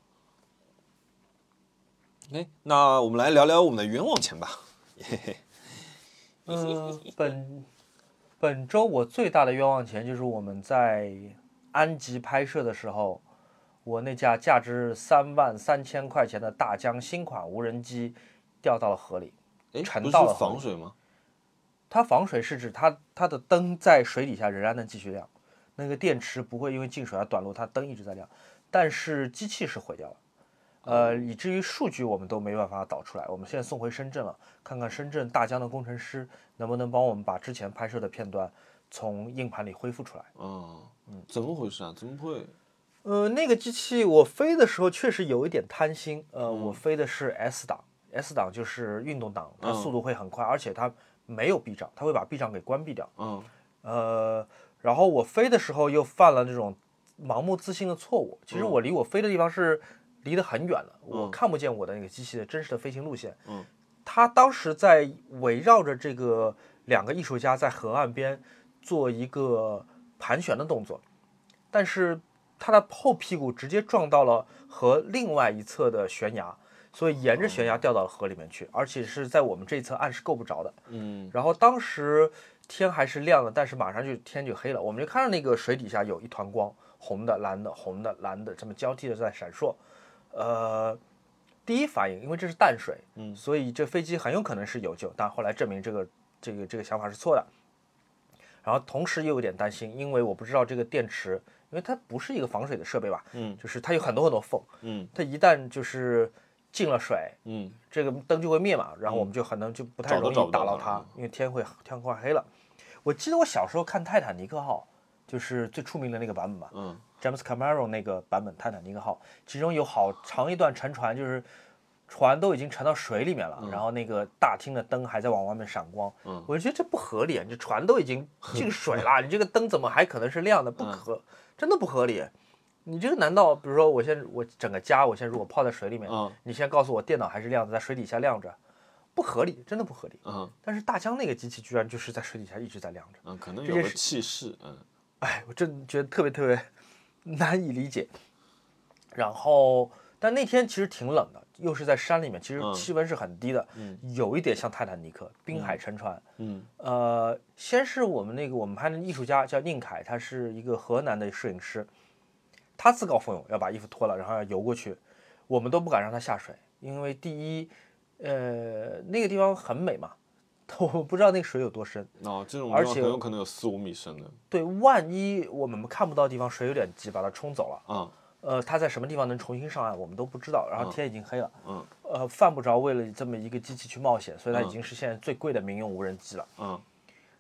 哎，那我们来聊聊我们的冤枉钱吧。嘿嘿，呃，本本周我最大的冤枉钱就是我们在安吉拍摄的时候，我那架价值三万三千块钱的大疆新款无人机掉到了河里。哎，沉到了防水吗？它防水是指它它的灯在水底下仍然能继续亮，那个电池不会因为进水而短路，它灯一直在亮，但是机器是毁掉了，呃，以至于数据我们都没办法导出来。我们现在送回深圳了，看看深圳大疆的工程师能不能帮我们把之前拍摄的片段从硬盘里恢复出来。嗯嗯，怎么回事啊？怎么会？呃，那个机器我飞的时候确实有一点贪心，呃，我飞的是 S 档，S 档就是运动档，它速度会很快，而且它没有避障，它会把避障给关闭掉。嗯呃，然后我飞的时候又犯了那种盲目自信的错误。其实我离我飞的地方是离得很远的，我看不见我的那个机器的真实的飞行路线。嗯，它当时在围绕着这个两个艺术家在河岸边做一个盘旋的动作，但是他的后屁股直接撞到了河另外一侧的悬崖。所以沿着悬崖掉到了河里面去，而且是在我们这一侧岸是够不着的。嗯然后当时天还是亮的，但是马上就天就黑了，我们就看到那个水底下有一团光，红的、蓝的、红的、蓝的，这么交替的在闪烁。呃，第一反应，因为这是淡水，嗯所以这飞机很有可能是有救，但后来证明这个这个这个想法是错的。然后同时又有点担心，因为我不知道这个电池，因为它不是一个防水的设备吧，嗯。就是它有很多很多缝，嗯。它一旦就是进了水，嗯。这个灯就会灭嘛，然后我们就可能就不太容易打到它，因为天会天快黑了。我记得我小时候看《泰坦尼克号》，就是最出名的那个版本嘛嗯，James Cameron 那个版本《泰坦尼克号》，其中有好长一段沉船，就是船都已经沉到水里面了，然后那个大厅的灯还在往外面闪光，嗯我就觉得这不合理，啊！你这船都已经进水了，你这个灯怎么还可能是亮的？不合，真的不合理。你这个难道比如说我现在我整个家我现在如果泡在水里面，嗯你现在告诉我电脑还是亮的，在水底下亮着，不合理，真的不合理。嗯但是大疆那个机器居然就是在水底下一直在亮着，嗯，可能有个这件事气势，嗯哎，我真觉得特别特别难以理解。然后，但那天其实挺冷的，又是在山里面，其实嗯。气温是很低的，有一点像泰坦尼克滨海沉船。嗯。呃，先是我们那个我们拍的艺术家叫宁凯，他是一个河南的摄影师，他自告奋勇要把衣服脱了，然后要游过去，我们都不敢让他下水，因为第一，呃，那个地方很美嘛，我们不知道那个水有多深，哦，这种而且很有可能有四五米深的，对，万一我们看不到地方水有点急，把它冲走了，啊呃，他在什么地方能重新上岸，我们都不知道，然后天已经黑了，嗯呃，犯不着为了这么一个机器去冒险，所以它已经是现在最贵的民用无人机了。嗯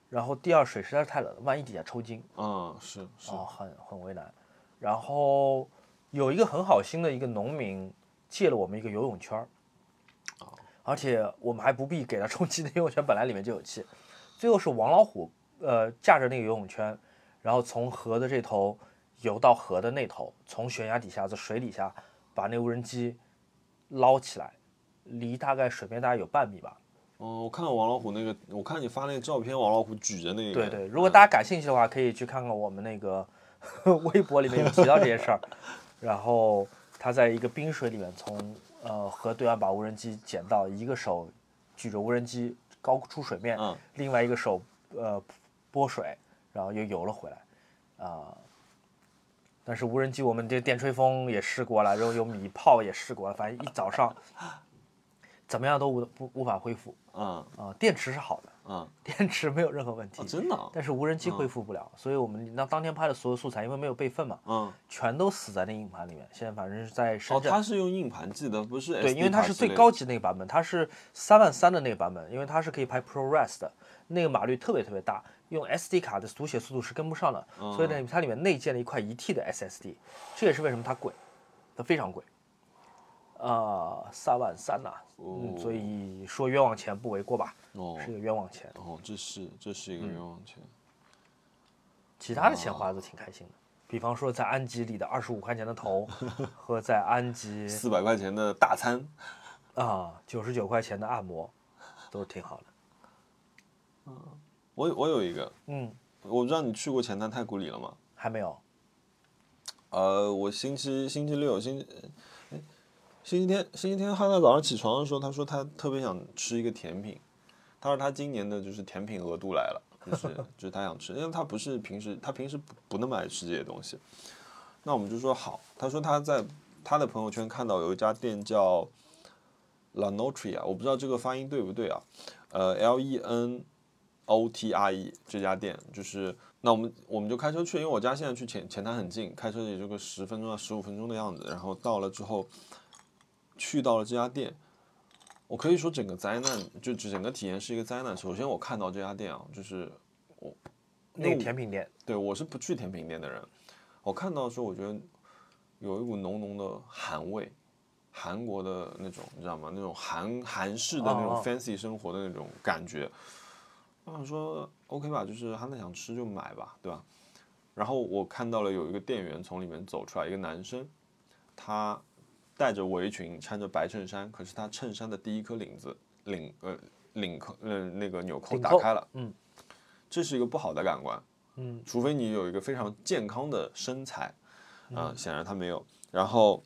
然后第二，水实在是太冷了，万一底下抽筋，嗯是是啊，很很为难。然后有一个很好心的一个农民借了我们一个游泳圈儿，而且我们还不必给他充 气，那游泳圈本来里面就有气。最后是王老虎，呃，驾着那个游泳圈，然后从河的这头游到河的那头，从悬崖底下在水底下把那无人机捞起来，离大概水面大概有半米吧。哦，我看到王老虎那个，我看你发那个照片，王老虎举着那个，对对，如果大家感兴趣的话，可以去看看我们那个 微博里面有提到这件事儿。然后他在一个冰水里面从呃，河对岸把无人机捡到，一个手举着无人机高出水面，嗯另外一个手呃拨水，然后又游了回来，啊、但是无人机我们这电吹风也试过了，然后有米炮也试过了，反正一早上 怎么样都无不无法恢复嗯。啊、电池是好的，嗯，电池没有任何问题，哦，真的啊，但是无人机恢复不了，所以我们那当天拍的所有素材，因为没有备份嘛，嗯，全都死在那硬盘里面。现在反正是在深哦，圳，它是用硬盘记的，不是对，因为它是最高级那个版本，它是三万三的那个版本，因为它是可以拍 ProRes 的，那个码率特别特别大，用 SD 卡的读写速度是跟不上的，所以呢，它里面内建了一块一 T 的 SSD，这也是为什么它贵，它非常贵，啊、三万三呐、嗯，所以说冤枉钱不为过吧，哦是一个冤枉钱，哦，这是这是一嗯个冤枉钱。其他的钱花的都挺开心的。比方说，在安吉里的二十五块钱的头，和在安吉四百块钱的大餐，啊九十九块钱的按摩，都是挺好的。我我有一个，嗯，我不知道你去过前滩太古里了吗？还没有。呃，我星期星期六星期，哎，星期天星期天汉娜早上起床的时候，她说她特别想吃一个甜品，她说她今年的就是甜品额度来了，就是 就是她想吃，因为她不是平时她平时不不那么爱吃这些东西。那我们就说好，她说她在她的朋友圈看到有一家店叫 La Notria，我不知道这个发音对不对啊？呃，L E N O T R E 这家店就是，那我们我们就开车去，因为我家现在去前前台很近，开车也就个十分钟到十五分钟的样子。然后到了之后，去到了这家店，我可以说整个灾难就整个体验是一个灾难。首先我看到这家店啊，就是我那个甜品店，对我是不去甜品店的人，我看到的时候我觉得有一股浓浓的韩味，韩国的那种你知道吗？那种韩韩式的那种 fancy 生活的那种感觉。我想说 OK 吧，就是他那想吃就买吧，对吧？然后我看到了有一个店员从里面走出来，一个男生，他带着围裙，穿着白衬衫，可是他衬衫的第一颗领子领呃领扣呃那个纽扣打开了，嗯，这是一个不好的感官，嗯，除非你有一个非常健康的身材，啊、显然他没有。然后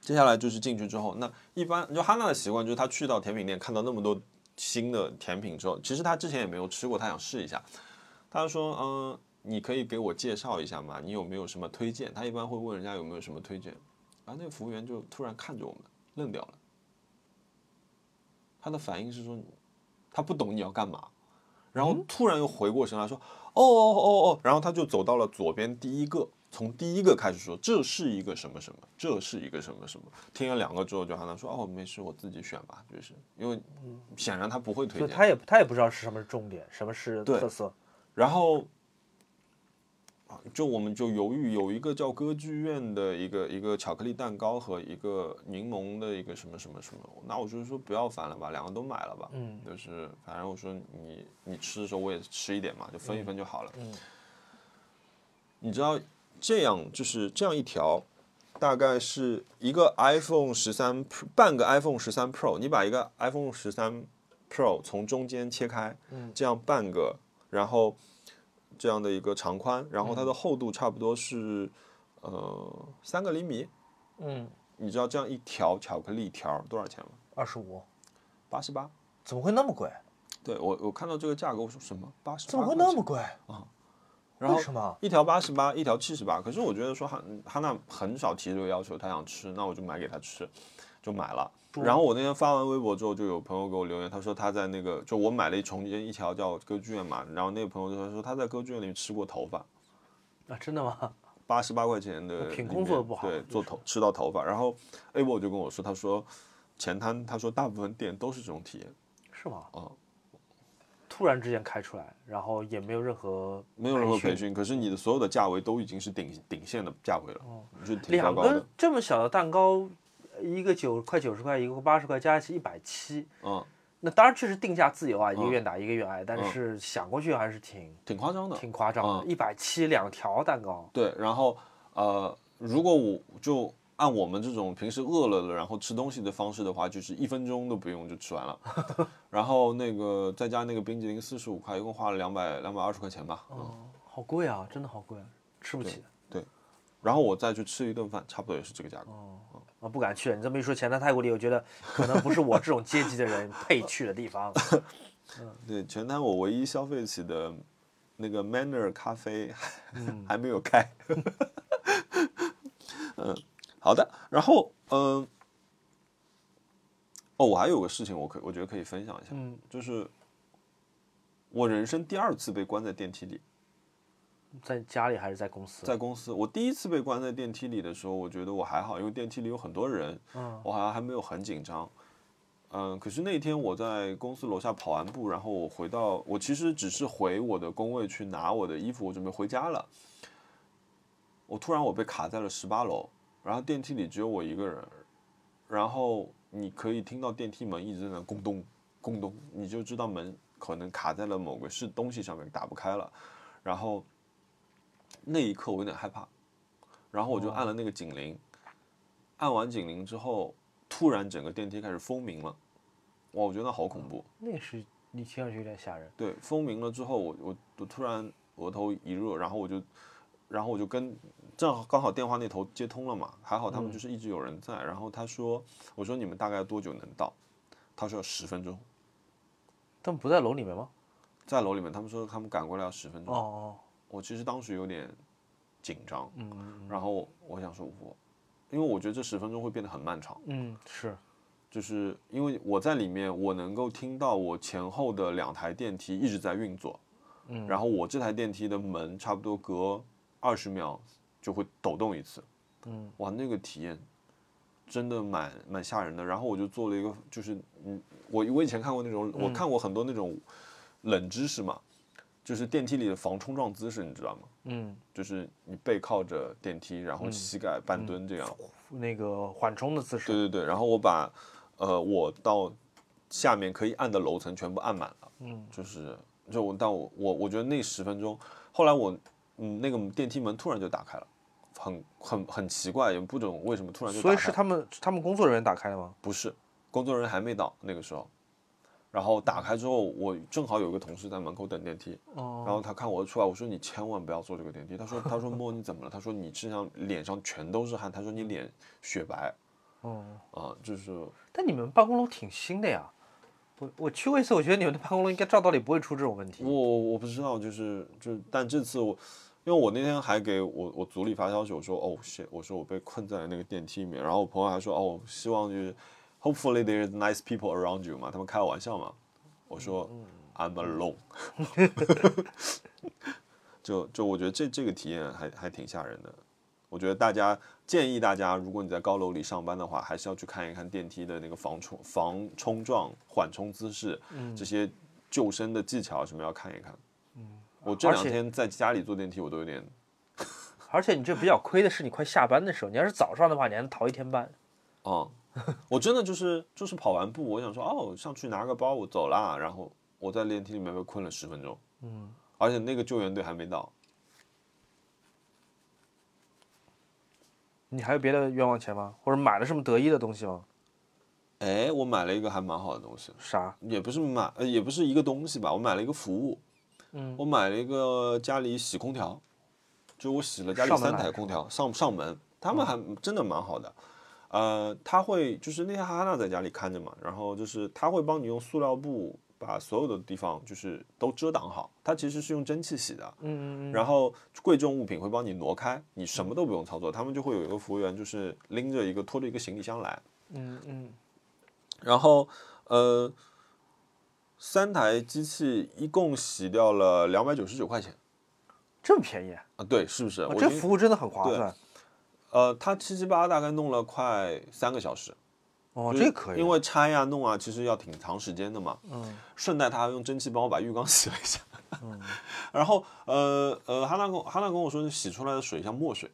接下来就是进去之后，那一般就哈娜的习惯就是他去到甜品店看到那么多新的甜品之后，其实他之前也没有吃过，他想试一下。他说：“嗯、你可以给我介绍一下吗？你有没有什么推荐？”他一般会问人家有没有什么推荐，然后那个服务员就突然看着我们，愣掉了。他的反应是说，他不懂你要干嘛，然后突然又回过神来说：“哦哦哦哦。”然后他就走到了左边第一个，从第一个开始说：“这是一个什么什么，这是一个什么什么。”听了两个之后，就喊他说：“哦，没事，我自己选吧。”就是因为显然他不会推荐，就他也他也不知道是什么是重点，什么是特色。然后，啊就我们就犹豫，有一个叫歌剧院的一个一个巧克力蛋糕和一个柠檬的一个什么什么什么，那我就说不要烦了吧，两个都买了吧，嗯，就是反正我说你你吃的时候我也吃一点嘛，就分一分就好了，嗯，你知道这样就是这样一条。大概是一个 iPhone 十三半个 iPhone 十三 Pro，你把一个 iPhone 十三 Pro 从中间切开，嗯这样半个，然后这样的一个长宽，然后它的厚度差不多是呃三个厘米。嗯，你知道这样一条巧克力条多少钱吗？二十五，八十八。怎么会那么贵？对我我看到这个价格，我说什么八十？怎么会那么贵？然后？一条八十八，一条七十八。可是我觉得说哈哈娜很少提这个要求，她想吃，那我就买给她吃，就买了。然后我那天发完微博之后，就有朋友给我留言，他说他在那个就我买了一重间一条叫歌剧院嘛，然后那个朋友就说说他在歌剧院里面吃过头发，啊，真的吗？八十八块钱的那品里面控做的不好对，做头吃到头发。然后 A 波就跟我说，他说前滩，他说大部分店都是这种体验，是吗？哦，突然之间开出来，然后也没有任何没有任何培训。可是你的所有的价位都已经是顶顶线的价位了，就挺糟两糕的个。这么小的蛋糕，一个九块九十块，一个八十块，加起一百七。嗯，那当然确实定价自由啊，一个愿打一个愿挨，但是想过去还是挺挺夸张的。挺夸张的，嗯一百七两条蛋糕。对，然后呃，如果我就按我们这种平时饿了了然后吃东西的方式的话，就是一分钟都不用就吃完了。然后那个再加那个冰激凌四十五块，一共花了两百两百二十块钱吧。嗯，哦，好贵啊，真的好贵啊，吃不起。对然后我再去吃一顿饭，差不多也是这个价格。哦啊，不敢去了。你这么一说，前台太古里，我觉得可能不是我这种阶级的人 配去的地方。对，全台我唯一消费起的那个 Manner 咖啡还没有开。嗯，好的。然后，嗯、哦，我还有个事情，我可我觉得可以分享一下，嗯，就是我人生第二次被关在电梯里，在家里还是在公司？在公司。我第一次被关在电梯里的时候，我觉得我还好，因为电梯里有很多人，嗯我好像还没有很紧张。嗯，可是那天我在公司楼下跑完步，然后我回到，我其实只是回我的工位去拿我的衣服，我准备回家了。我突然我被卡在了十八楼，然后电梯里只有我一个人，然后你可以听到电梯门一直在那咕咚咕咚，你就知道门可能卡在了某个是东西上面打不开了，然后那一刻我有点害怕，然后我就按了那个警铃，按完警铃之后，突然整个电梯开始蜂鸣了，哇，我觉得好恐怖。那是你听上去有点吓人。对，蜂鸣了之后，我我我突然额头一热，然后我就，然后我就跟正好刚好电话那头接通了嘛，还好他们就是一直有人在。然后他说，我说你们大概多久能到？他说要十分钟，他们不在楼里面吗？在楼里面，他们说他们赶过来要十分钟。哦哦，我其实当时有点紧张，嗯然后我想说我，因为我觉得这十分钟会变得很漫长。嗯，是，就是因为我在里面，我能够听到我前后的两台电梯一直在运作，嗯，然后我这台电梯的门差不多隔二十秒就会抖动一次，嗯，哇，那个体验真的蛮蛮吓人的。然后我就做了一个，就是嗯，我我以前看过那种，我看过很多那种冷知识嘛，就是电梯里的防冲撞姿势，你知道吗？嗯，就是你背靠着电梯，然后膝盖半蹲这样。那个缓冲的姿势。对对对，然后我把呃我到下面可以按的楼层全部按满了，嗯，就是就我但我我我觉得那十分钟，后来我嗯那个电梯门突然就打开了，很很很奇怪，也不懂为什么突然就打开，所以是他们他们工作人员打开的吗？不是工作人员还没到那个时候。然后打开之后，我正好有个同事在门口等电梯，哦，然后他看我出来，我说你千万不要坐这个电梯。他说他说莫你怎么了？他说你身上脸上全都是汗，他说你脸雪白哦，啊，就是但你们办公楼挺新的呀。我我去过一次，我觉得你们的办公楼应该照道理不会出这种问题。我我我不知道，就是就但这次我，因为我那天还给我我组里发消息，我说哦 shit，我说我被困在了那个电梯里面，然后我朋友还说哦，希望就是 hopefully there's nice people around you 嘛，他们开我玩笑嘛，我说 I'm alone，就就我觉得这这个体验还还挺吓人的，我觉得大家建议大家，如果你在高楼里上班的话，还是要去看一看电梯的那个防冲防冲撞、缓冲姿势，这些救生的技巧什么要看一看。我这两天在家里坐电梯，我都有点 而且你这比较亏的是，你快下班的时候，你要是早上的话，你还能逃一天班。哦、我真的就是就是跑完步，我想说哦，上去拿个包，我走啦，然后我在电梯里面被困了十分钟，嗯，而且那个救援队还没到。你还有别的冤枉钱吗？或者买了什么得意的东西吗？哎，我买了一个还蛮好的东西，啥？也不是买，呃，也不是一个东西吧，我买了一个服务，嗯，我买了一个家里洗空调，就我洗了家里三台空调，上上门，他们还真的蛮好的。呃，他会就是那天哈哈娜在家里看着嘛，然后就是他会帮你用塑料布把所有的地方就是都遮挡好，它其实是用蒸汽洗的，嗯嗯然后贵重物品会帮你挪开，你什么都不用操作，他们就会有一个服务员就是拎着一个拖着一个行李箱来，嗯嗯。然后呃，三台机器一共洗掉了两百九十九块钱这么便宜啊？啊，对，是不是？我这服务真的很划对算。呃，他七七八大概弄了快三个小时，哦，这可以。因为拆呀、弄啊，其实要挺长时间的嘛。嗯顺带他还用蒸汽帮我把浴缸 洗了一下，然后呃呃，哈娜跟我哈娜跟我说，洗出来的水像墨水，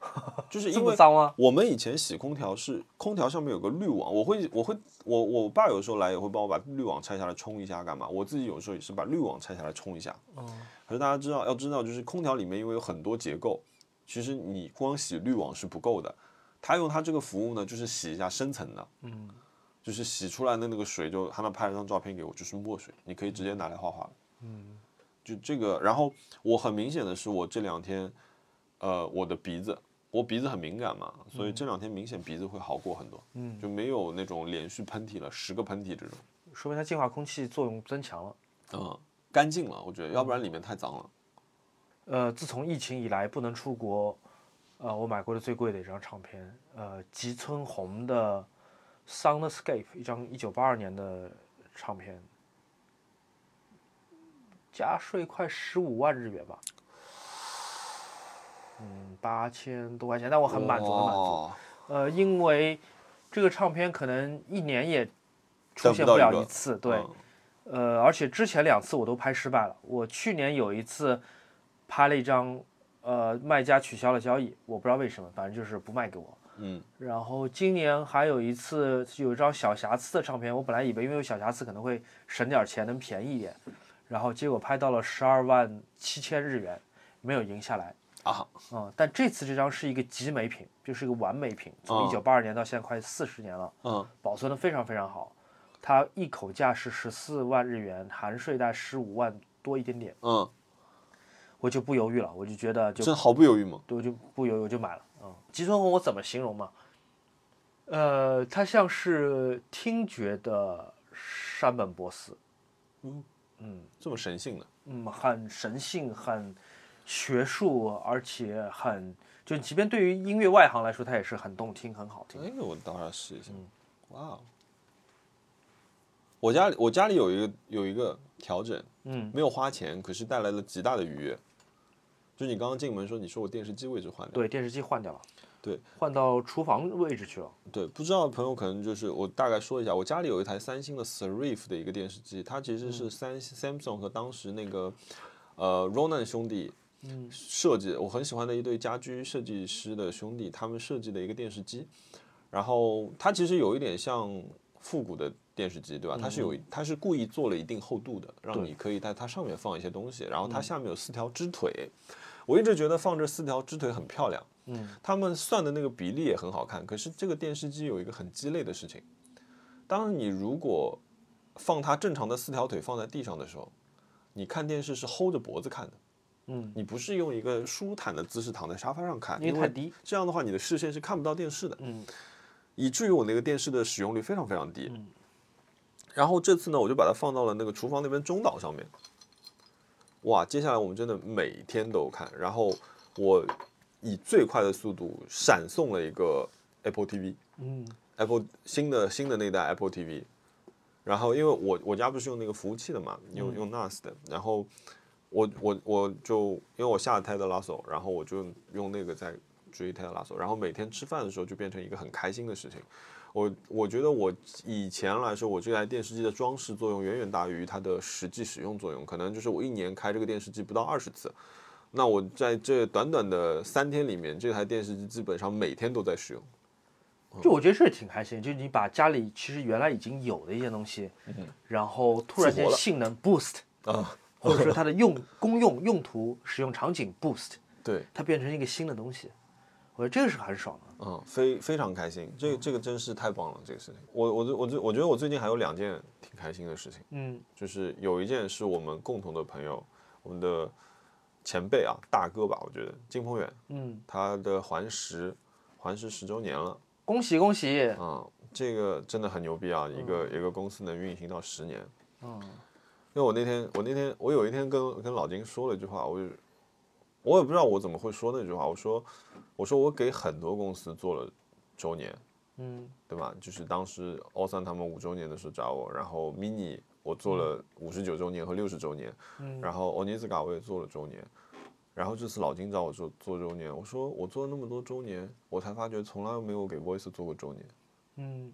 就是这因为么脏吗？我们以前洗空调是空调上面有个滤网，我会我会我我爸有时候来也会帮我把滤网拆下来冲一下干嘛？我自己有时候也是把滤网拆下来冲一下。哦可是大家知道要知道，就是空调里面因为有很多结构，其实你光洗滤网是不够的。他用他这个服务呢，就是洗一下深层的，嗯，就是洗出来的那个水就他那拍了张照片给我，就是墨水，你可以直接拿来画画了。嗯，就这个，然后我很明显的是，我这两天呃，我的鼻子，我鼻子很敏感嘛，所以这两天明显鼻子会好过很多，嗯，就没有那种连续喷嚏了，十个喷嚏这种，说明它净化空气作用增强了。嗯，干净了，我觉得，要不然里面太脏了。呃，自从疫情以来不能出国，呃，我买过的最贵的一张唱片，呃，吉村弘的《Soundscape》，一张一九八二年的唱片，加税快十五万日元吧，嗯，八千多块钱，但我很满足，很满足。呃，因为这个唱片可能一年也出现不了一次，对，嗯呃，而且之前两次我都拍失败了。我去年有一次拍了一张，呃，卖家取消了交易，我不知道为什么，反正就是不卖给我。嗯然后今年还有一次有一张小瑕疵的唱片，我本来以为因为有小瑕疵可能会省点钱，能便宜一点，然后结果拍到了十二万七千日元，没有赢下来。啊，嗯，但这次这张是一个极美品，就是一个完美品，从哦一九八二年到现在快四十年了。嗯保存的非常非常好。它一口价是十四万日元，含税大概十五万多一点点，嗯，我就不犹豫了，我就觉得就真毫不犹豫吗？对我就不犹豫我就买了。嗯，吉村弘我怎么形容嘛？呃，它像是听觉的山本博斯，这么神性的，嗯，很神性，很学术，而且很就即便对于音乐外行来说，它也是很动听、很好听。哎，那我到时候试一下。嗯哇哦！我家里我家里有一个有一个调整，嗯，没有花钱，可是带来了极大的愉悦。就你刚刚进门说，你说我电视机位置换掉，对，电视机换掉了，对，换到厨房位置去了。对，不知道的朋友可能就是我大概说一下，我家里有一台三星的 Serif 的一个电视机，它其实是三 Samsung 和当时那个呃 Ronan 兄弟设计，我很喜欢的一对家居设计师的兄弟，他们设计的一个电视机，然后它其实有一点像复古的电视机，对吧？它是有它是故意做了一定厚度的，让你可以在它上面放一些东西，然后它下面有四条支腿。我一直觉得放这四条支腿很漂亮，嗯，他们算的那个比例也很好看。可是这个电视机有一个很鸡肋的事情，当你如果放它正常的四条腿放在地上的时候，你看电视是齁着脖子看的，嗯，你不是用一个舒坦的姿势躺在沙发上看，因因为太低。这样的话你的视线是看不到电视的，嗯，以至于我那个电视的使用率非常非常低。嗯。然后这次呢，我就把它放到了那个厨房那边中岛上面。哇，接下来我们真的每天都有看，然后我以最快的速度闪送了一个 Apple TV，嗯。Apple 新的新的那代 Apple TV，然后因为我我家不是用那个服务器的嘛，用用 NAS 的，然后我我我就因为我下了泰德拉索，然后我就用那个在追泰德拉索，然后每天吃饭的时候就变成一个很开心的事情。我我觉得我以前来说，我这台电视机的装饰作用远远大于它的实际使用作用，可能就是我一年开这个电视机不到二十次。那我在这短短的三天里面，这台电视机基本上每天都在使用。就我觉得这挺开心，就是你把家里其实原来已经有的一些东西，然后突然间性能 boost，啊，或者说它的用公用、用途、使用场景 boost，对，它变成一个新的东西，我觉得这个是很爽的。嗯，非非常开心，这个这个真是太棒了，这个事情。我我我我我觉得我最近还有两件挺开心的事情，嗯。就是有一件是我们共同的朋友，我们的前辈啊，大哥吧，我觉得金鹏远，嗯，他的环十环十十周年了，恭喜恭喜！嗯，这个真的很牛逼啊，一个一个公司能运行到十年，嗯。因为我那天我那天我有一天跟跟老金说了一句话，我我也不知道我怎么会说那句话，我说我说我给很多公司做了周年，嗯对吧？就是当时奥三他们五周年的时候找我，然后 mini 我做了五十九周年和六十周年，嗯然后欧尼斯卡我也做了周年，然后这次老金找我做做周年，我说我做了那么多周年，我才发觉从来没有给 Voice 做过周年。嗯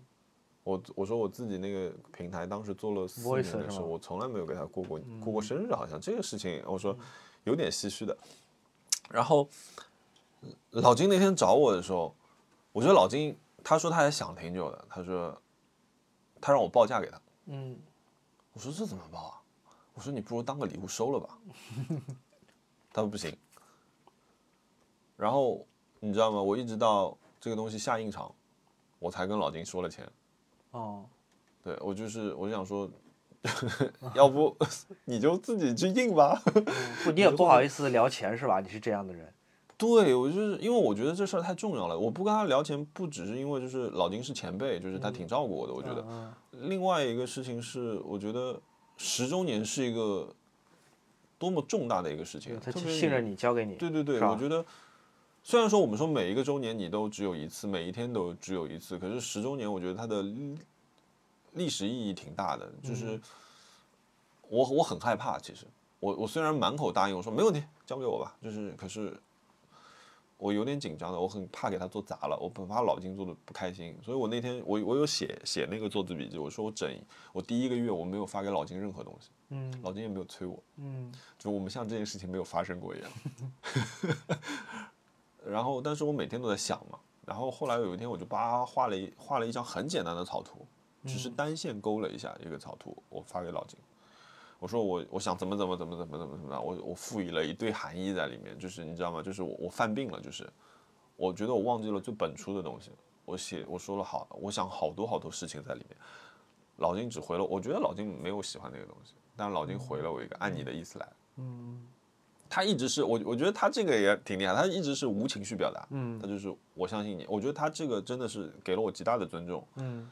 我我说我自己那个平台当时做了四年的时候，我从来没有给他过过过过生日，好像这个事情我说有点唏嘘的。然后老金那天找我的时候，我觉得老金他说他也想挺久的，他说他让我报价给他，嗯我说这怎么报啊？我说你不如当个礼物收了吧。他说不行。然后你知道吗？我一直到这个东西下印场，我才跟老金说了钱。哦，对我就是我就想说，要不 你就自己去印吧。不，你也不好意思聊钱是吧？你是这样的人。对我就是因为我觉得这事儿太重要了，我不跟他聊钱，不只是因为就是老金是前辈，就是他挺照顾我的，我觉得。嗯另外一个事情是，我觉得十周年是一个多么重大的一个事情嗯，他信任你，交给你。对对对，我觉得虽然说我们说每一个周年你都只有一次，每一天都只有一次，可是十周年我觉得它的历历史意义挺大的。就是我我很害怕，其实我我虽然满口答应我说没问题，交给我吧，就是可是我有点紧张的，我很怕给他做砸了，我很怕老金做的不开心，所以我那天我我有写写那个做字笔记，我说我整我第一个月我没有发给老金任何东西，嗯老金也没有催我。嗯就我们像这件事情没有发生过一样。然后，但是我每天都在想嘛。然后后来有一天，我就叭画了一画了一张很简单的草图，只是单线勾了一下一个草图，我发给老金。我说我我想怎么怎么怎么怎么怎么怎么样，我我赋予了一堆含义在里面，就是你知道吗？就是我我犯病了，就是我觉得我忘记了最本初的东西。我写我说了好，我想好多好多事情在里面。老金只回了，我觉得老金没有喜欢那个东西，但是老金回了我一个按你的意思来。嗯他一直是我，我觉得他这个也挺厉害，他一直是无情绪表达，嗯他就是我相信你，我觉得他这个真的是给了我极大的尊重。嗯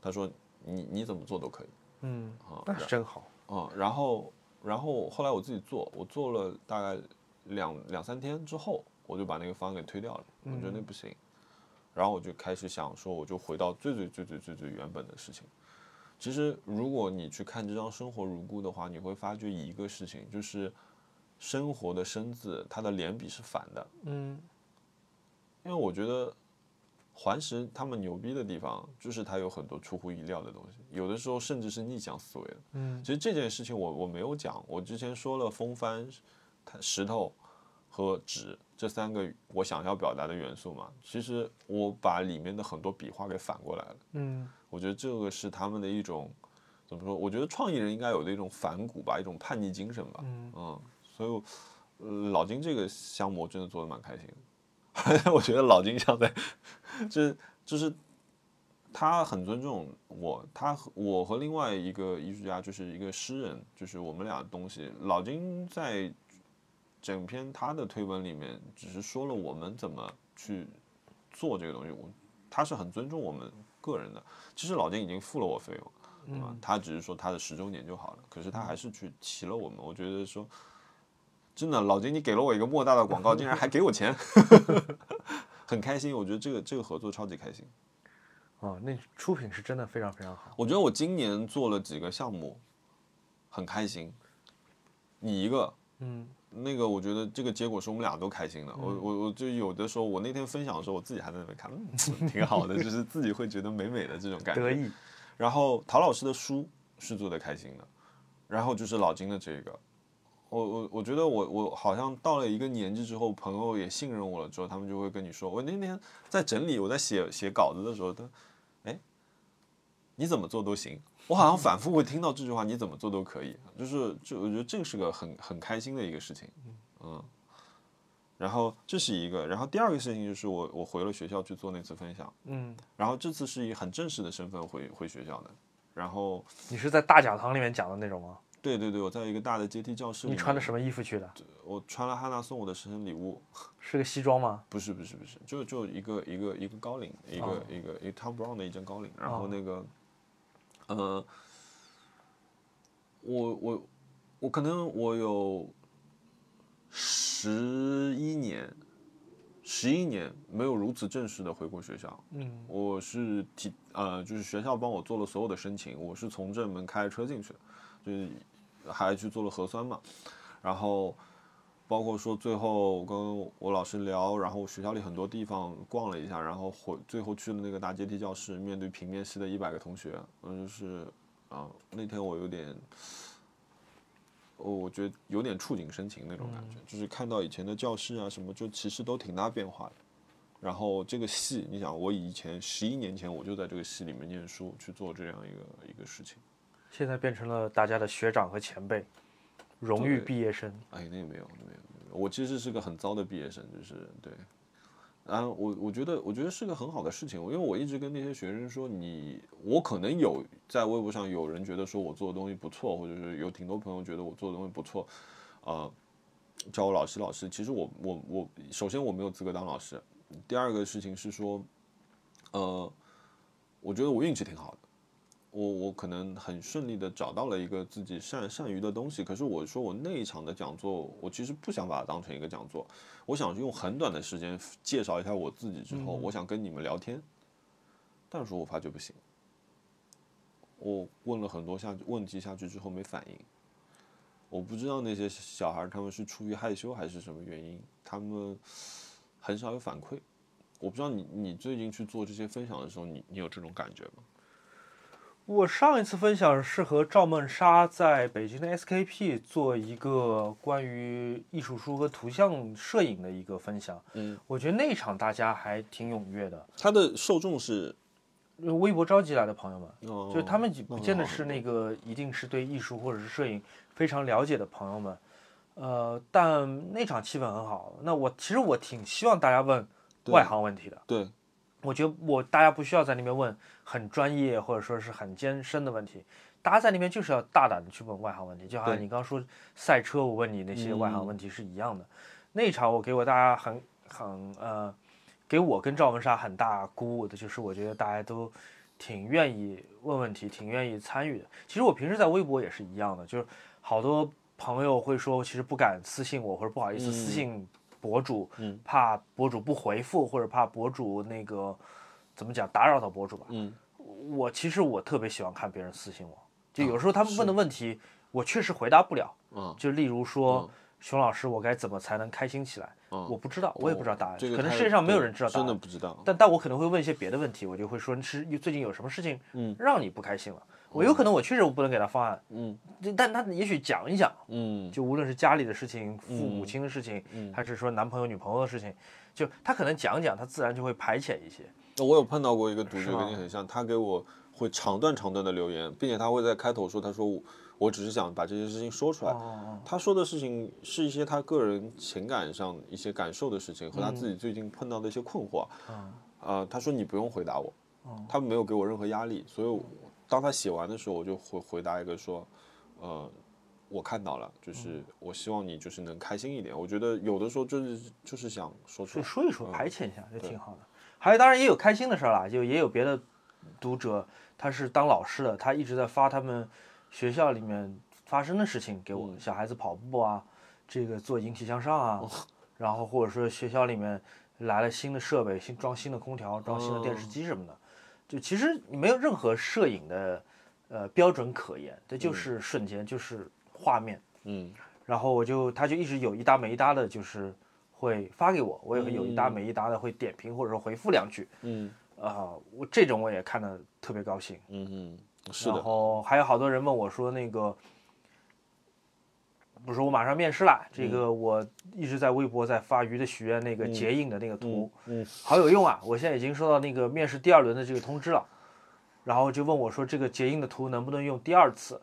他说你你怎么做都可以，嗯，啊那是真好。嗯，然后然后后来我自己做，我做了大概两两三天之后，我就把那个方案给推掉了，我觉得那不行，然后我就开始想说，我就回到最最最最最最原本的事情。其实如果你去看这张《生活如故》的话，你会发觉一个事情，就是生活的“生”字，它的连笔是反的。嗯因为我觉得环石他们牛逼的地方，就是它有很多出乎意料的东西，有的时候甚至是逆向思维的。嗯其实这件事情我我没有讲，我之前说了风帆、它石头和纸这三个我想要表达的元素嘛，其实我把里面的很多笔画给反过来了。嗯我觉得这个是他们的一种怎么说？我觉得创意人应该有的一种反骨吧，一种叛逆精神吧。嗯所以、呃老金这个项目我真的做的蛮开心的。我觉得老金像在，就是就是他很尊重我，他和我和另外一个艺术家就是一个诗人，就是我们俩的东西。老金在整篇他的推文里面只是说了我们怎么去做这个东西，我他是很尊重我们个人的。其实老金已经付了我费用？他只是说他的十周年就好了，可是他还是去提了我们。我觉得说，真的，老金你给了我一个莫大的广告，竟然还给我钱，很开心。我觉得这个这个合作超级开心。哦，那出品是真的非常非常好。我觉得我今年做了几个项目，很开心。你一个，嗯那个我觉得这个结果是我们俩都开心的。我我我就有的时候，我那天分享的时候，我自己还在那边看，嗯，挺好的，就是自己会觉得美美的这种感觉。得意。然后陶老师的书是做的开心的，然后就是老金的这个，我我我觉得我我好像到了一个年纪之后，朋友也信任我了之后，他们就会跟你说，我那天在整理我在写写稿子的时候，他，哎，你怎么做都行。我好像反复会听到这句话，你怎么做都可以，就是就我觉得这个是个很很开心的一个事情，嗯。然后这是一个，然后第二个事情就是我我回了学校去做那次分享，嗯，然后这次是以很正式的身份回回学校的，然后你是在大讲堂里面讲的那种吗？对对对，我在一个大的阶梯教室里，你穿的什么衣服去的？我穿了哈娜送我的生日礼物，是个西装吗？不是不是不是，就就一个一个一个高领，一个、哦一个一个 Tom Brown 的一件高领，然后哦那个，呃，我我我可能我有十一年，十一年没有如此正式的回过学校，嗯我是提呃，就是学校帮我做了所有的申请，我是从正门开车进去的，就是还去做了核酸嘛，然后包括说最后跟我老师聊，然后学校里很多地方逛了一下，然后回最后去了那个大阶梯教室，面对平面系的一百个同学，嗯，就是啊，那天我有点。哦，我觉得有点触景生情那种感觉，就是看到以前的教室啊什么，就其实都挺大变化的。然后这个系，你想，我以前十一年前我就在这个系里面念书，去做这样一个一个事情。现在变成了大家的学长和前辈，荣誉毕业生。哎，那个没有，那没有，没有。我其实是个很糟的毕业生，就是对。然后我我觉得我觉得是个很好的事情，因为我一直跟那些学生说，你我可能有在微博上有人觉得说我做的东西不错，或者是有挺多朋友觉得我做的东西不错，啊、叫我老师老师。其实我我我，首先我没有资格当老师，第二个事情是说，呃，我觉得我运气挺好的，我我可能很顺利的找到了一个自己善善于的东西。可是我说我那一场的讲座，我其实不想把它当成一个讲座，我想用很短的时间介绍一下我自己之后，我想跟你们聊天。但是我发觉不行，我问了很多下问题下去之后没反应。我不知道那些小孩他们是出于害羞还是什么原因，他们很少有反馈。我不知道你你最近去做这些分享的时候，你你有这种感觉吗？我上一次分享是和赵梦莎在北京的 SKP 做一个关于艺术书和图像摄影的一个分享。嗯，我觉得那场大家还挺踊跃的，他的受众是微博召集来的朋友们，哦就是他们不见得是那个一定是对艺术或者是摄影非常了解的朋友们，呃，但那场气氛很好。那我其实我挺希望大家问外行问题的，对我觉得我大家不需要在那边问很专业或者说是很艰深的问题，大家在那边就是要大胆的去问外行问题，就好像你刚刚说赛车，我问你那些外行问题是一样的。那一场我给我大家很很呃，给我跟赵文莎很大鼓舞的，就是我觉得大家都挺愿意问问题，挺愿意参与的。其实我平时在微博也是一样的，就是好多朋友会说，其实不敢私信我或者不好意思私信博主，嗯怕博主不回复或者怕博主那个怎么讲打扰到博主吧。嗯我其实我特别喜欢看别人私信我，就有时候他们问的问题，我确实回答不了。嗯就例如说，熊老师，我该怎么才能开心起来？嗯我不知道，我也不知道答案。这个可能世界上没有人知道答真的案。不知道。但但我可能会问一些别的问题，我就会说是最近有什么事情嗯让你不开心了？我有可能我确实我不能给他方案，嗯但他也许讲一讲，嗯就无论是家里的事情、父母亲的事情，还是说男朋友女朋友的事情，就他可能讲讲，他自然就会排遣一些。我有碰到过一个读者跟你很像，他给我会长段长段的留言，并且他会在开头说，他说我我只是想把这些事情说出来。哦，他说的事情是一些他个人情感上一些感受的事情和他自己最近碰到的一些困惑。嗯呃，他说你不用回答我，他没有给我任何压力，所以我当他写完的时候，我就回回答一个说，呃。我看到了，就是我希望你就是能开心一点。我觉得有的时候就是就是想说出来，就说一说，排遣一下就挺好的。还有，当然也有开心的事儿啦，就也有别的读者，他是当老师的，他一直在发他们学校里面发生的事情给我，小孩子跑步啊，这个做引体向上啊，然后或者说学校里面来了新的设备，新装新的空调，装新的电视机什么的，就其实你没有任何摄影的呃标准可言，这就是瞬间，就是画面。嗯然后我就他就一直有一搭没一搭的，就是会发给我，我也会有一搭没一搭的会点评或者说回复两句嗯啊、我这种我也看的特别高兴。嗯嗯，是然，后还有好多人问我说那个，比如说我马上面试了，这个我一直在微博在发鱼的许愿那个结印的那个图，嗯好有用啊！我现在已经收到那个面试第二轮的这个通知了，然后就问我说这个结印的图能不能用第二次？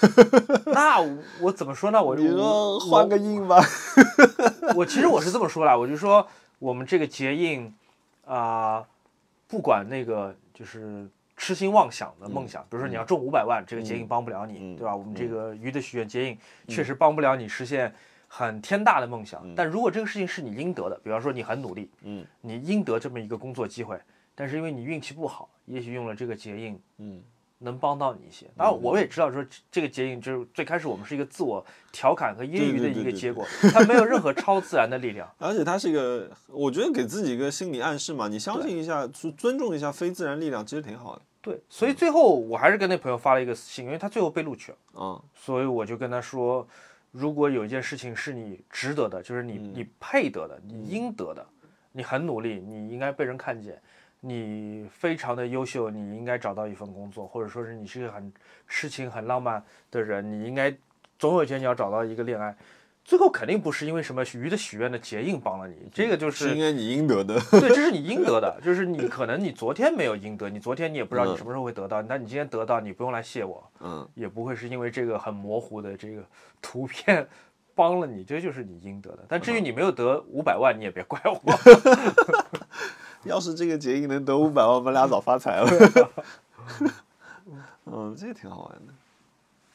那我怎么说呢？我你说我换个印吧。我其实我是这么说啦，我就说我们这个结印啊、不管那个就是痴心妄想的梦想，比如说你要中五百万，这个结印帮不了你，嗯对吧？我们这个鱼的许愿结印确实帮不了你实现很天大的梦想，但如果这个事情是你应得的，比方说你很努力，嗯。你应得这么一个工作机会，但是因为你运气不好，也许用了这个结印，嗯能帮到你一些。当然，我也知道说这这个结影就是最开始我们是一个自我调侃和揶揄的一个结果，它没有任何超自然的力量。而且它是一个，我觉得给自己一个心理暗示嘛，你相信一下，尊尊重一下非自然力量，其实挺好的。对，所以最后我还是跟那朋友发了一个私信，因为他最后被录取了，嗯所以我就跟他说，如果有一件事情是你值得的，就是你你配得的，你应得的，你很努力，你应该被人看见，你非常的优秀，你应该找到一份工作，或者说是你是一个很痴情、很浪漫的人，你应该总有一天你要找到一个恋爱。最后肯定不是因为什么鱼的许愿的结印帮了你，这个就是应该你应得的。对，这是你应得的，就是你可能你昨天没有应得，你昨天你也不知道你什么时候会得到，但你今天得到，你不用来谢我，嗯，也不会是因为这个很模糊的这个图片帮了你，这就是你应得的。但至于你没有得五百万，你也别怪我。要是这个结印能得五百万，我们俩早发财了。嗯，这个挺好玩的。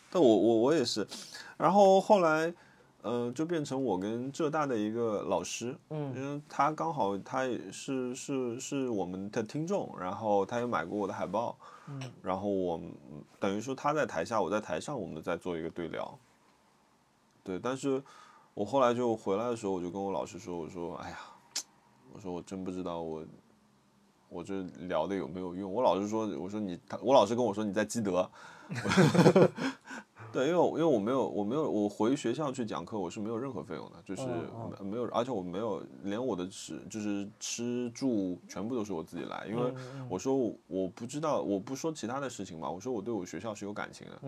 但我我我也是，然后后来，呃，就变成我跟浙大的一个老师，嗯因为他刚好他也是是是我们的听众，然后他也买过我的海报，嗯，然后我等于说他在台下，我在台上，我们在做一个对聊。对，但是我后来就回来的时候，我就跟我老师说，我说，哎呀，我说我真不知道我我这聊的有没有用。我老是说，我说你，他我老是跟我说你在积德。对，因为因为我没有我没有我回学校去讲课，我是没有任何费用的，就是嗯没没有，而且我没有连我的吃就是吃住全部都是我自己来，因为我说我我不知道我不说其他的事情嘛，我说我对我学校是有感情的，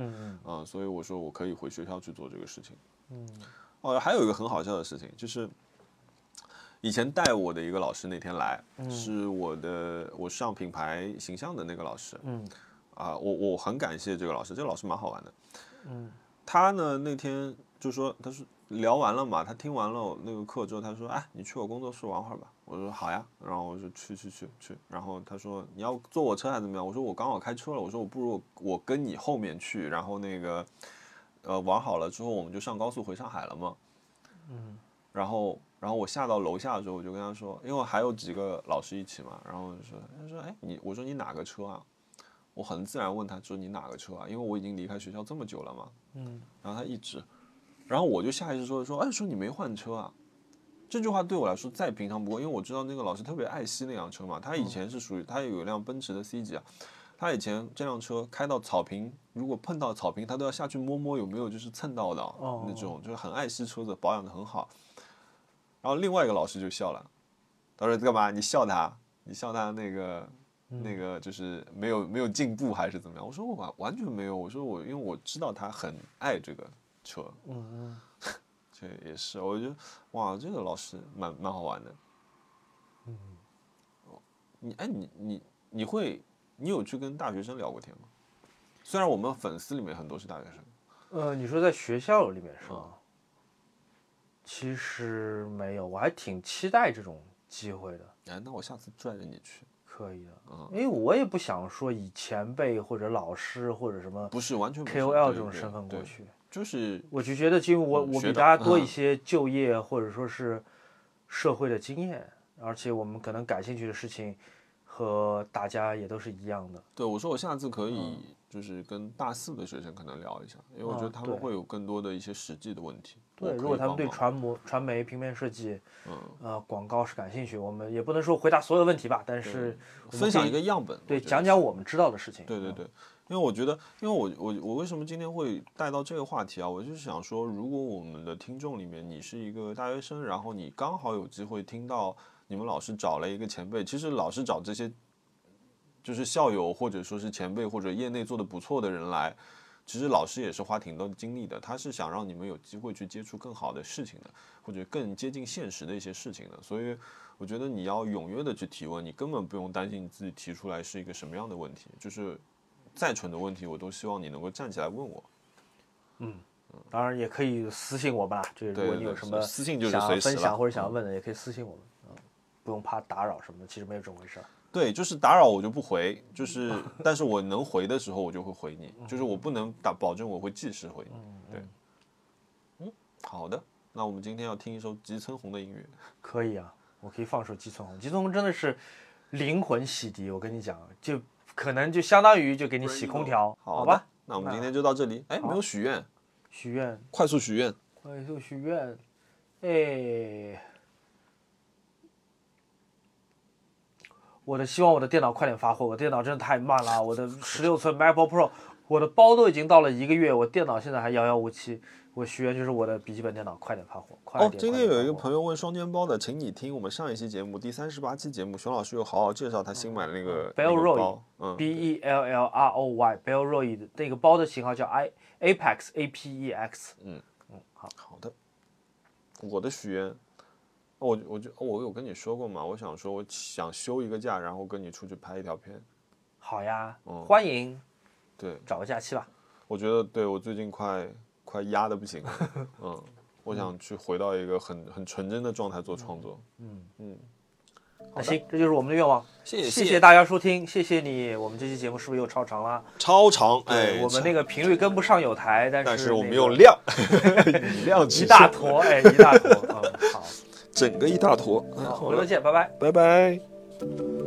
嗯所以我说我可以回学校去做这个事情。嗯，哦，还有一个很好笑的事情，就是以前带我的一个老师那天来，是我的我上品牌形象的那个老师，嗯啊、我我很感谢这个老师，这个老师蛮好玩的。嗯他呢那天就说，他说聊完了嘛，他听完了那个课之后，他说，哎，你去我工作室玩会儿吧。我说好呀，然后我说去去去去，然后他说你要坐我车还是怎么样？我说我刚好开车了，我说我不如我跟你后面去，然后那个呃玩好了之后，我们就上高速回上海了嘛。嗯然后，然后我下到楼下的时候，我就跟他说，因为还有几个老师一起嘛，然后我就说，他说，哎，你，我说你哪个车啊？我很自然问他说你哪个车啊？因为我已经离开学校这么久了嘛。嗯然后他一直，然后我就下意识说说，哎，说你没换车啊？这句话对我来说再平常不过，因为我知道那个老师特别爱惜那辆车嘛。他以前是属于他有一辆奔驰的 C 级啊，他以前这辆车开到草坪，如果碰到草坪，他都要下去摸摸有没有就是蹭到的哦那种，就是很爱惜车子，保养的很好。然后另外一个老师就笑了，他说干嘛？你笑他？你笑他那个？那个就是没有没有进步还是怎么样？我说我完完全没有，我说我因为我知道他很爱这个车，嗯嗯，这也是，我觉得哇，这个老师蛮蛮好玩的。嗯，你哎你你你会你有去跟大学生聊过天吗？虽然我们粉丝里面很多是大学生，呃，你说在学校里面是吗？其实没有，我还挺期待这种机会的。哎，那我下次拽着你去，可以的，因为我也不想说以前辈或者老师或者什么不是完全 KOL 这种对对身份过去，就是我就觉得，因为我我比大家多一嗯些就业或者说是社会的经验，而且我们可能感兴趣的事情和大家也都是一样的。对我说我下次可以就是跟大四的学生可能聊一下，因为我觉得他们会有更多的一些实际的问题。对，如果他们对传播、传媒、平面设计、嗯呃广告是感兴趣，我们也不能说回答所有问题吧，但是分享一个样本，对讲讲我们知道的事情。嗯对对对，因为我觉得，因为我我我为什么今天会带到这个话题啊？我就是想说，如果我们的听众里面你是一个大学生，然后你刚好有机会听到你们老师找了一个前辈，其实老师找这些就是校友或者说是前辈或者业内做的不错的人来。其实老师也是花挺多精力的，他是想让你们有机会去接触更好的事情的，或者更接近现实的一些事情的。所以我觉得你要踊跃的去提问，你根本不用担心你自己提出来是一个什么样的问题，就是再蠢的问题，我都希望你能够站起来问我。嗯当然也可以私信我们啦，就是如果你有什么私信就是想分享或者想要问的，也可以私信我们，嗯，不用怕打扰什么的，其实没有这么回事儿。对，就是打扰我就不回，就是但是我能回的时候我就会回你，就是我不能打保证我会即时回你。对，嗯，好的，那我们今天要听一首吉村红的音乐。可以啊，我可以放首《吉村红》，吉村红真的是灵魂洗涤，我跟你讲，就可能就相当于就给你洗空调，好吧？，那我们今天就到这里。哎，没有许愿，许愿，快速许愿。快速许愿，哎，我的希望我的电脑快点发货，我电脑真的太慢了，我的十六寸 MacBook Pro，我的包都已经到了一个月，我电脑现在还遥遥无期。我许愿就是我的笔记本电脑快点发货，快哦，点。今天有一个朋友问双肩包的，请你听我们上一期节目第三十八期节目，熊老师有好好介绍他新买的那个 Bellroy 个包。嗯，B E L L R O Y Bellroy 的那个包的型号叫 I Apex A P E X。嗯嗯，好好的。我的许愿，我我就我有跟你说过嘛，我想说我想休一个假，然后跟你出去拍一条片。好呀，嗯、欢迎。对，找个假期吧。我觉得对我最近快快压的不行了，嗯，我想去回到一个很很纯真的状态做创作。嗯嗯。那行，这就是我们的愿望。谢谢，谢谢大家收听，谢谢你。我们这期节目是不是又超长了？超长，哎，我们那个频率跟不上有台，但是但是我们用量，量一大坨，哎，一大坨。嗯整个一大坨。啊回头见拜拜。拜拜。